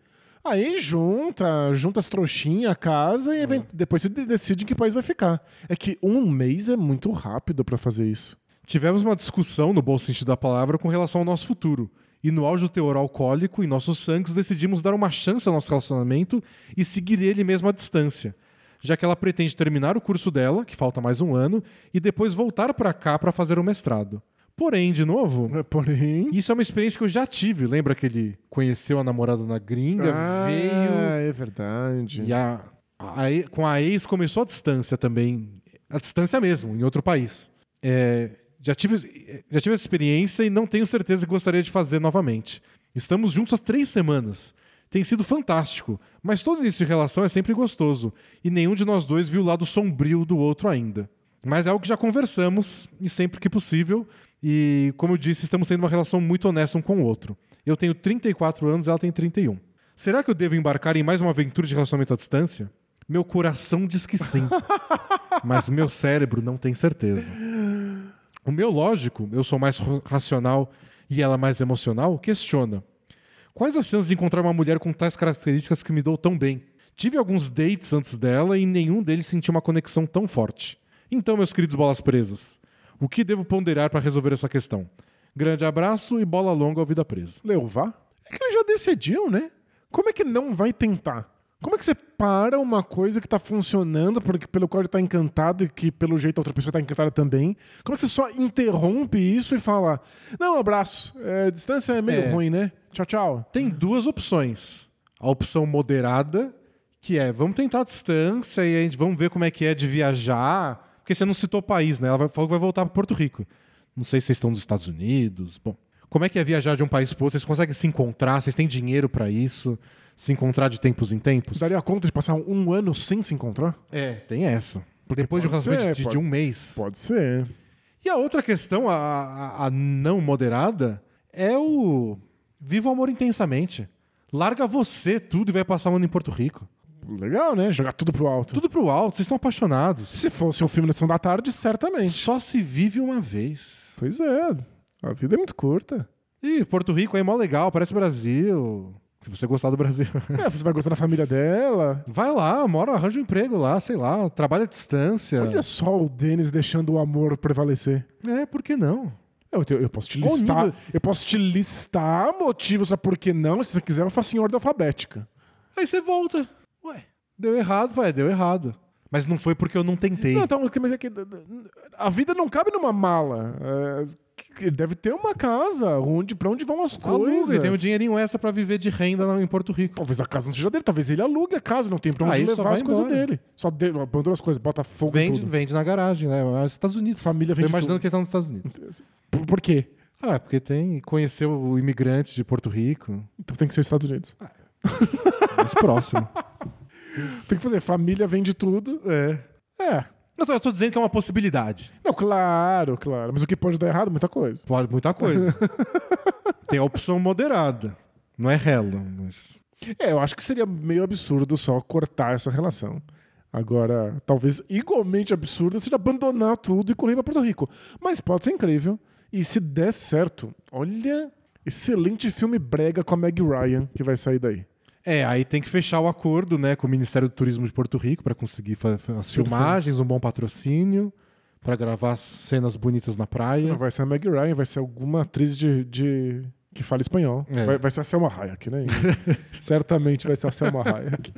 aí junta, junta as trouxinhas, casa e event- depois você de- decide em que país vai ficar. É que um mês é muito rápido pra fazer isso. Tivemos uma discussão, no bom sentido da palavra, com relação ao nosso futuro. E no auge do teor alcoólico em nossos sangues, decidimos dar uma chance ao nosso relacionamento e seguir ele mesmo à distância. Já que ela pretende terminar o curso dela, que falta mais um ano, e depois voltar para cá para fazer o mestrado. Porém, de novo, Porém. isso é uma experiência que eu já tive. Lembra que ele conheceu a namorada na gringa, Ah, veio é verdade. e a, a e- com a ex começou a distância também. A distância mesmo, em outro país. É, já, tive, já tive essa experiência e não tenho certeza que gostaria de fazer novamente. Estamos juntos há três semanas. Tem sido fantástico, mas todo início de relação é sempre gostoso e nenhum de nós dois viu o lado sombrio do outro ainda. Mas é algo que já conversamos e sempre que possível. E, como eu disse, estamos tendo uma relação muito honesta um com o outro. Eu tenho 34 anos, ela tem 31. Será que eu devo embarcar em mais uma aventura de relacionamento à distância? Meu coração diz que sim, mas meu cérebro não tem certeza. O meu lógico, eu sou mais racional e ela mais emocional, questiona. Quais as chances de encontrar uma mulher com tais características que me dou tão bem? Tive alguns dates antes dela e nenhum deles sentiu uma conexão tão forte. Então, meus queridos bolas presas, o que devo ponderar para resolver essa questão? Grande abraço e bola longa ao vida presa. Leovar? É que eles já decidiu, né? Como é que não vai tentar? Como é que você para uma coisa que tá funcionando, porque, pelo qual ele tá encantado e que, pelo jeito, a outra pessoa tá encantada também? Como é que você só interrompe isso e fala: Não, abraço, é, distância é meio É. ruim, né? Tchau, tchau. Tem duas opções. A opção moderada, que é vamos tentar a distância e a gente vamos ver como é que é de viajar. Porque você não citou o país, né? Ela vai- falou que vai voltar para Porto Rico. Não sei se vocês estão nos Estados Unidos. Bom, como é que é viajar de um país para outro? Vocês conseguem se encontrar? Vocês têm dinheiro para isso? Se encontrar de tempos em tempos? Daria conta de passar um ano sem se encontrar? É, tem essa. Porque depois de um relacionamento de, de um mês. Pode ser. E a outra questão, a, a- a não moderada, é o viva o amor intensamente. Larga você tudo e vai passar um ano em Porto Rico. Legal, né? Jogar tudo pro alto. Tudo pro alto, vocês estão apaixonados. Se fosse um filme na sessão da tarde, certamente. Só se vive uma vez. Pois é. A vida é muito curta. E Porto Rico aí é mó legal, parece Brasil. Se você gostar do Brasil. É, você vai gostar da família dela. Vai lá, mora, arranja um emprego lá, sei lá, trabalha à distância. Olha só o Denis deixando o amor prevalecer. É, por que não? Eu, eu- eu posso te Qual listar. nível? Eu posso te listar motivos pra por que não. Se você quiser, eu faço em ordem alfabética. Aí você volta. Ué, deu errado, vai, deu errado. Mas não foi porque eu não tentei. Não, então, mas é que a vida não cabe numa mala. É, que deve ter uma casa onde, pra onde vão as Aluga coisas. e tem um dinheirinho extra pra viver de renda em Porto Rico. Talvez a casa não seja dele, talvez ele alugue a casa, não tem pra onde só levar as coisas dele. Só de, abandona as coisas, bota fogo Vende, tudo. vende na garagem, né? Nos Estados Unidos. Família Tô vende imaginando tudo. que ele tá nos Estados Unidos. Por, por quê? Ah, é porque tem. Conheceu o imigrante de Porto Rico. Então tem que ser os Estados Unidos. Mais próximo. Tem que fazer família vende tudo. É. É. Tô, eu tô dizendo que é uma possibilidade. Não, claro, claro. Mas o que pode dar errado? Muita coisa. Pode muita coisa. tem a opção moderada. Não é rela, mas. É, eu acho que seria meio absurdo só cortar essa relação. Agora, talvez igualmente absurdo seja abandonar tudo e correr pra Porto Rico. Mas pode ser incrível. E se der certo, olha, excelente filme brega com a Meg Ryan que vai sair daí. É, aí tem que fechar o acordo, né, com o Ministério do Turismo de Porto Rico para conseguir as filmagens, um bom patrocínio, para gravar as cenas bonitas na praia. Não vai ser a Meg Ryan, vai ser alguma atriz de, de- que fala espanhol. É. Vai, vai ser a Selma Hayek, né? Certamente vai ser a Selma Hayek.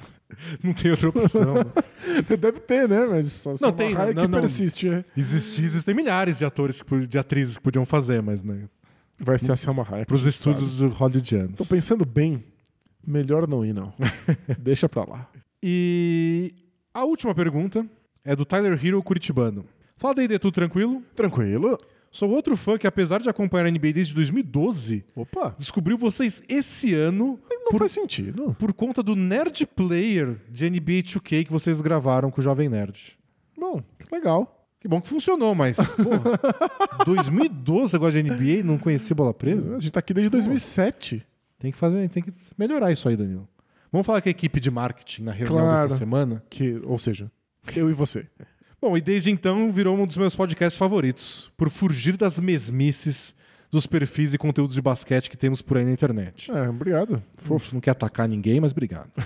Não tem outra opção. Deve ter, né? Mas a Selma tem, Hayek não, não. persiste. é. Existir, existem milhares de atores, de atrizes que podiam fazer, mas né, Vai ser a Selma Hayek. para os estúdios hollywoodianos. Tô pensando bem. Melhor não ir, não. Deixa pra lá. E a última pergunta é do Tyler Hero Curitibano. Fala daí, tudo tranquilo? Tranquilo? Sou outro fã que, apesar de acompanhar a NBA desde 2012, Opa. descobriu vocês esse ano Não faz sentido. por conta do Nerd Player de NBA 2K que vocês gravaram com o Jovem Nerd. Bom, que legal. Que bom que funcionou, mas, porra, 2012 agora de NBA, não conhecia bola presa? A gente tá aqui desde 2007. Tem que fazer, tem que melhorar isso aí, Danilo. Vamos falar com a equipe de marketing na reunião Claro. dessa semana. Que, ou seja, Eu e você. Bom, e desde então virou um dos meus podcasts favoritos, por fugir das mesmices dos perfis e conteúdos de basquete que temos por aí na internet. É, obrigado. Fofo. Não quer atacar ninguém, mas obrigado.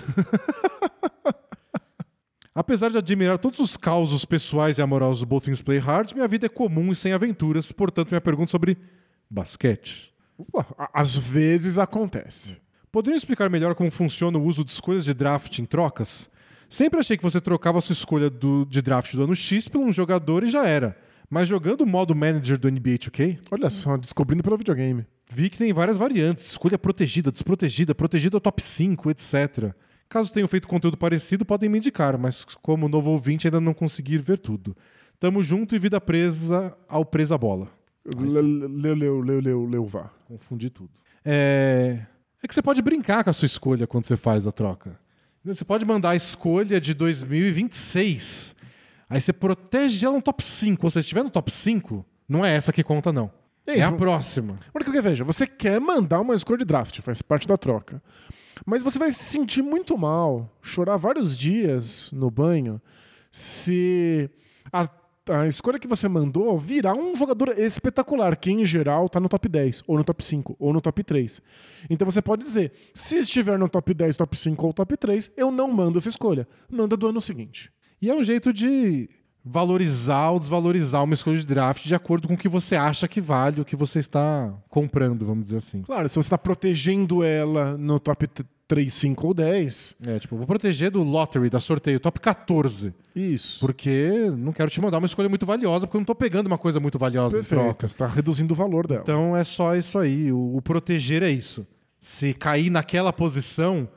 Apesar de admirar todos os causos pessoais e amorosos do Both Things Play Hard, minha vida é comum e sem aventuras, portanto minha pergunta sobre basquete. Ufa, às vezes acontece. Poderiam explicar melhor como funciona o uso de escolhas de draft em trocas? Sempre achei que você trocava a sua escolha do- de draft do ano X por um jogador e já era. Mas jogando o modo manager do NBA 2K, Olha só, descobrindo pelo videogame. vi que tem várias variantes: escolha protegida, desprotegida, protegida top 5, etc. Caso tenham feito conteúdo parecido, podem me indicar, mas como novo ouvinte ainda não conseguir ver tudo. Tamo junto e vida presa ao presa bola. Leu, leu, leu, leu, leu, leu, vá. Confundi tudo. É... é que você pode brincar com a sua escolha quando você faz a troca. Você pode mandar a escolha de 2026. Aí você protege ela no top 5. Ou se estiver no top 5, não é essa que conta, não. É, isso. a próxima. Porque que veja, você quer mandar uma escolha de draft, faz parte da troca. Mas você vai se sentir muito mal, chorar vários dias no banho, se a, a escolha que você mandou virar um jogador espetacular, que em geral tá no top 10, ou no top 5, ou no top 3. Então você pode dizer: se estiver no top 10, top 5 ou top 3, eu não mando essa escolha. Manda do ano seguinte. E é um jeito de valorizar ou desvalorizar uma escolha de draft de acordo com o que você acha que vale, o que você está comprando, vamos dizer assim. Claro, se você está protegendo ela no top 3, 5 ou 10, É, tipo, vou proteger do lottery, da sorteio, top 14. isso. Porque não quero te mandar uma escolha muito valiosa, porque eu não tô pegando uma coisa muito valiosa em troca. Perfeito. Você está reduzindo o valor dela. Então é só isso aí. O, o proteger é isso. Se cair naquela posição,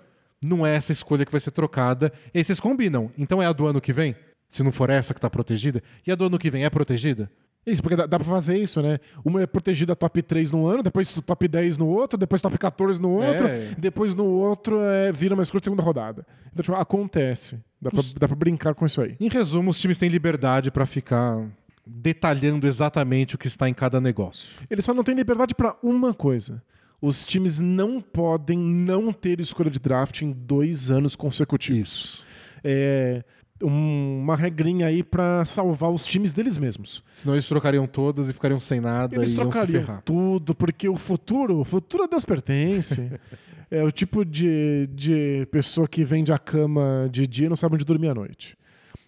não é essa escolha que vai ser trocada. E aí vocês combinam. Então é a do ano que vem? Se não for essa que tá protegida. E a do ano que vem é protegida? Isso, porque dá, dá pra fazer isso, né? Uma é protegida top 3 no ano, depois top 10 no outro, depois top 14 no outro, É. depois no outro é, vira uma escolha de segunda rodada. Então, tipo, acontece. Dá pra, dá pra brincar com isso aí. Em resumo, os times têm liberdade para ficar detalhando exatamente o que está em cada negócio. Eles só não têm liberdade pra uma coisa. Os times não podem não ter escolha de draft em dois anos consecutivos. Isso. É uma regrinha aí pra salvar os times deles mesmos. Senão eles trocariam todas e ficariam sem nada Eles e trocariam tudo, porque o futuro, o futuro a Deus pertence. é o tipo de, de pessoa que vende a cama de dia e não sabe onde dormir à noite.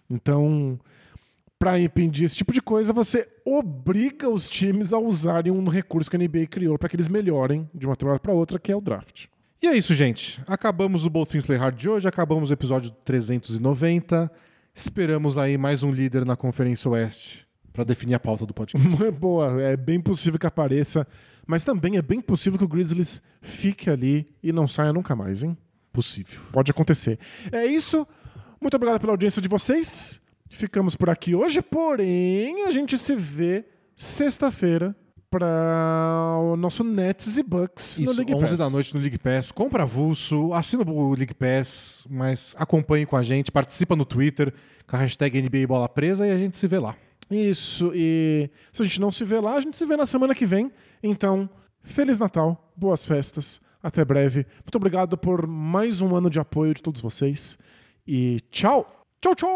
Então, para impedir esse tipo de coisa, você obriga os times a usarem um recurso que a NBA criou para que eles melhorem de uma temporada para outra, que é o draft. E é isso, gente. Acabamos o Both Things Play Hard de hoje, acabamos o episódio 390. Esperamos aí mais um líder na Conferência Oeste para definir a pauta do podcast. Boa, é bem possível que apareça, mas também é bem possível que o Grizzlies fique ali e não saia nunca mais, hein? Possível. Pode acontecer. É isso. Muito obrigado pela audiência de vocês. Ficamos por aqui hoje, porém a gente se vê sexta-feira para o nosso Nets e Bucks no Isso, League 11 Pass. da noite no League Pass. Compra avulso, assina o League Pass, mas acompanhe com a gente, participa no Twitter com a hashtag NBA Bola Presa e a gente se vê lá. Isso, e se a gente não se vê lá, a gente se vê na semana que vem. Então, Feliz Natal, boas festas, até breve. Muito obrigado por mais um ano de apoio de todos vocês e tchau! Tchau, tchau!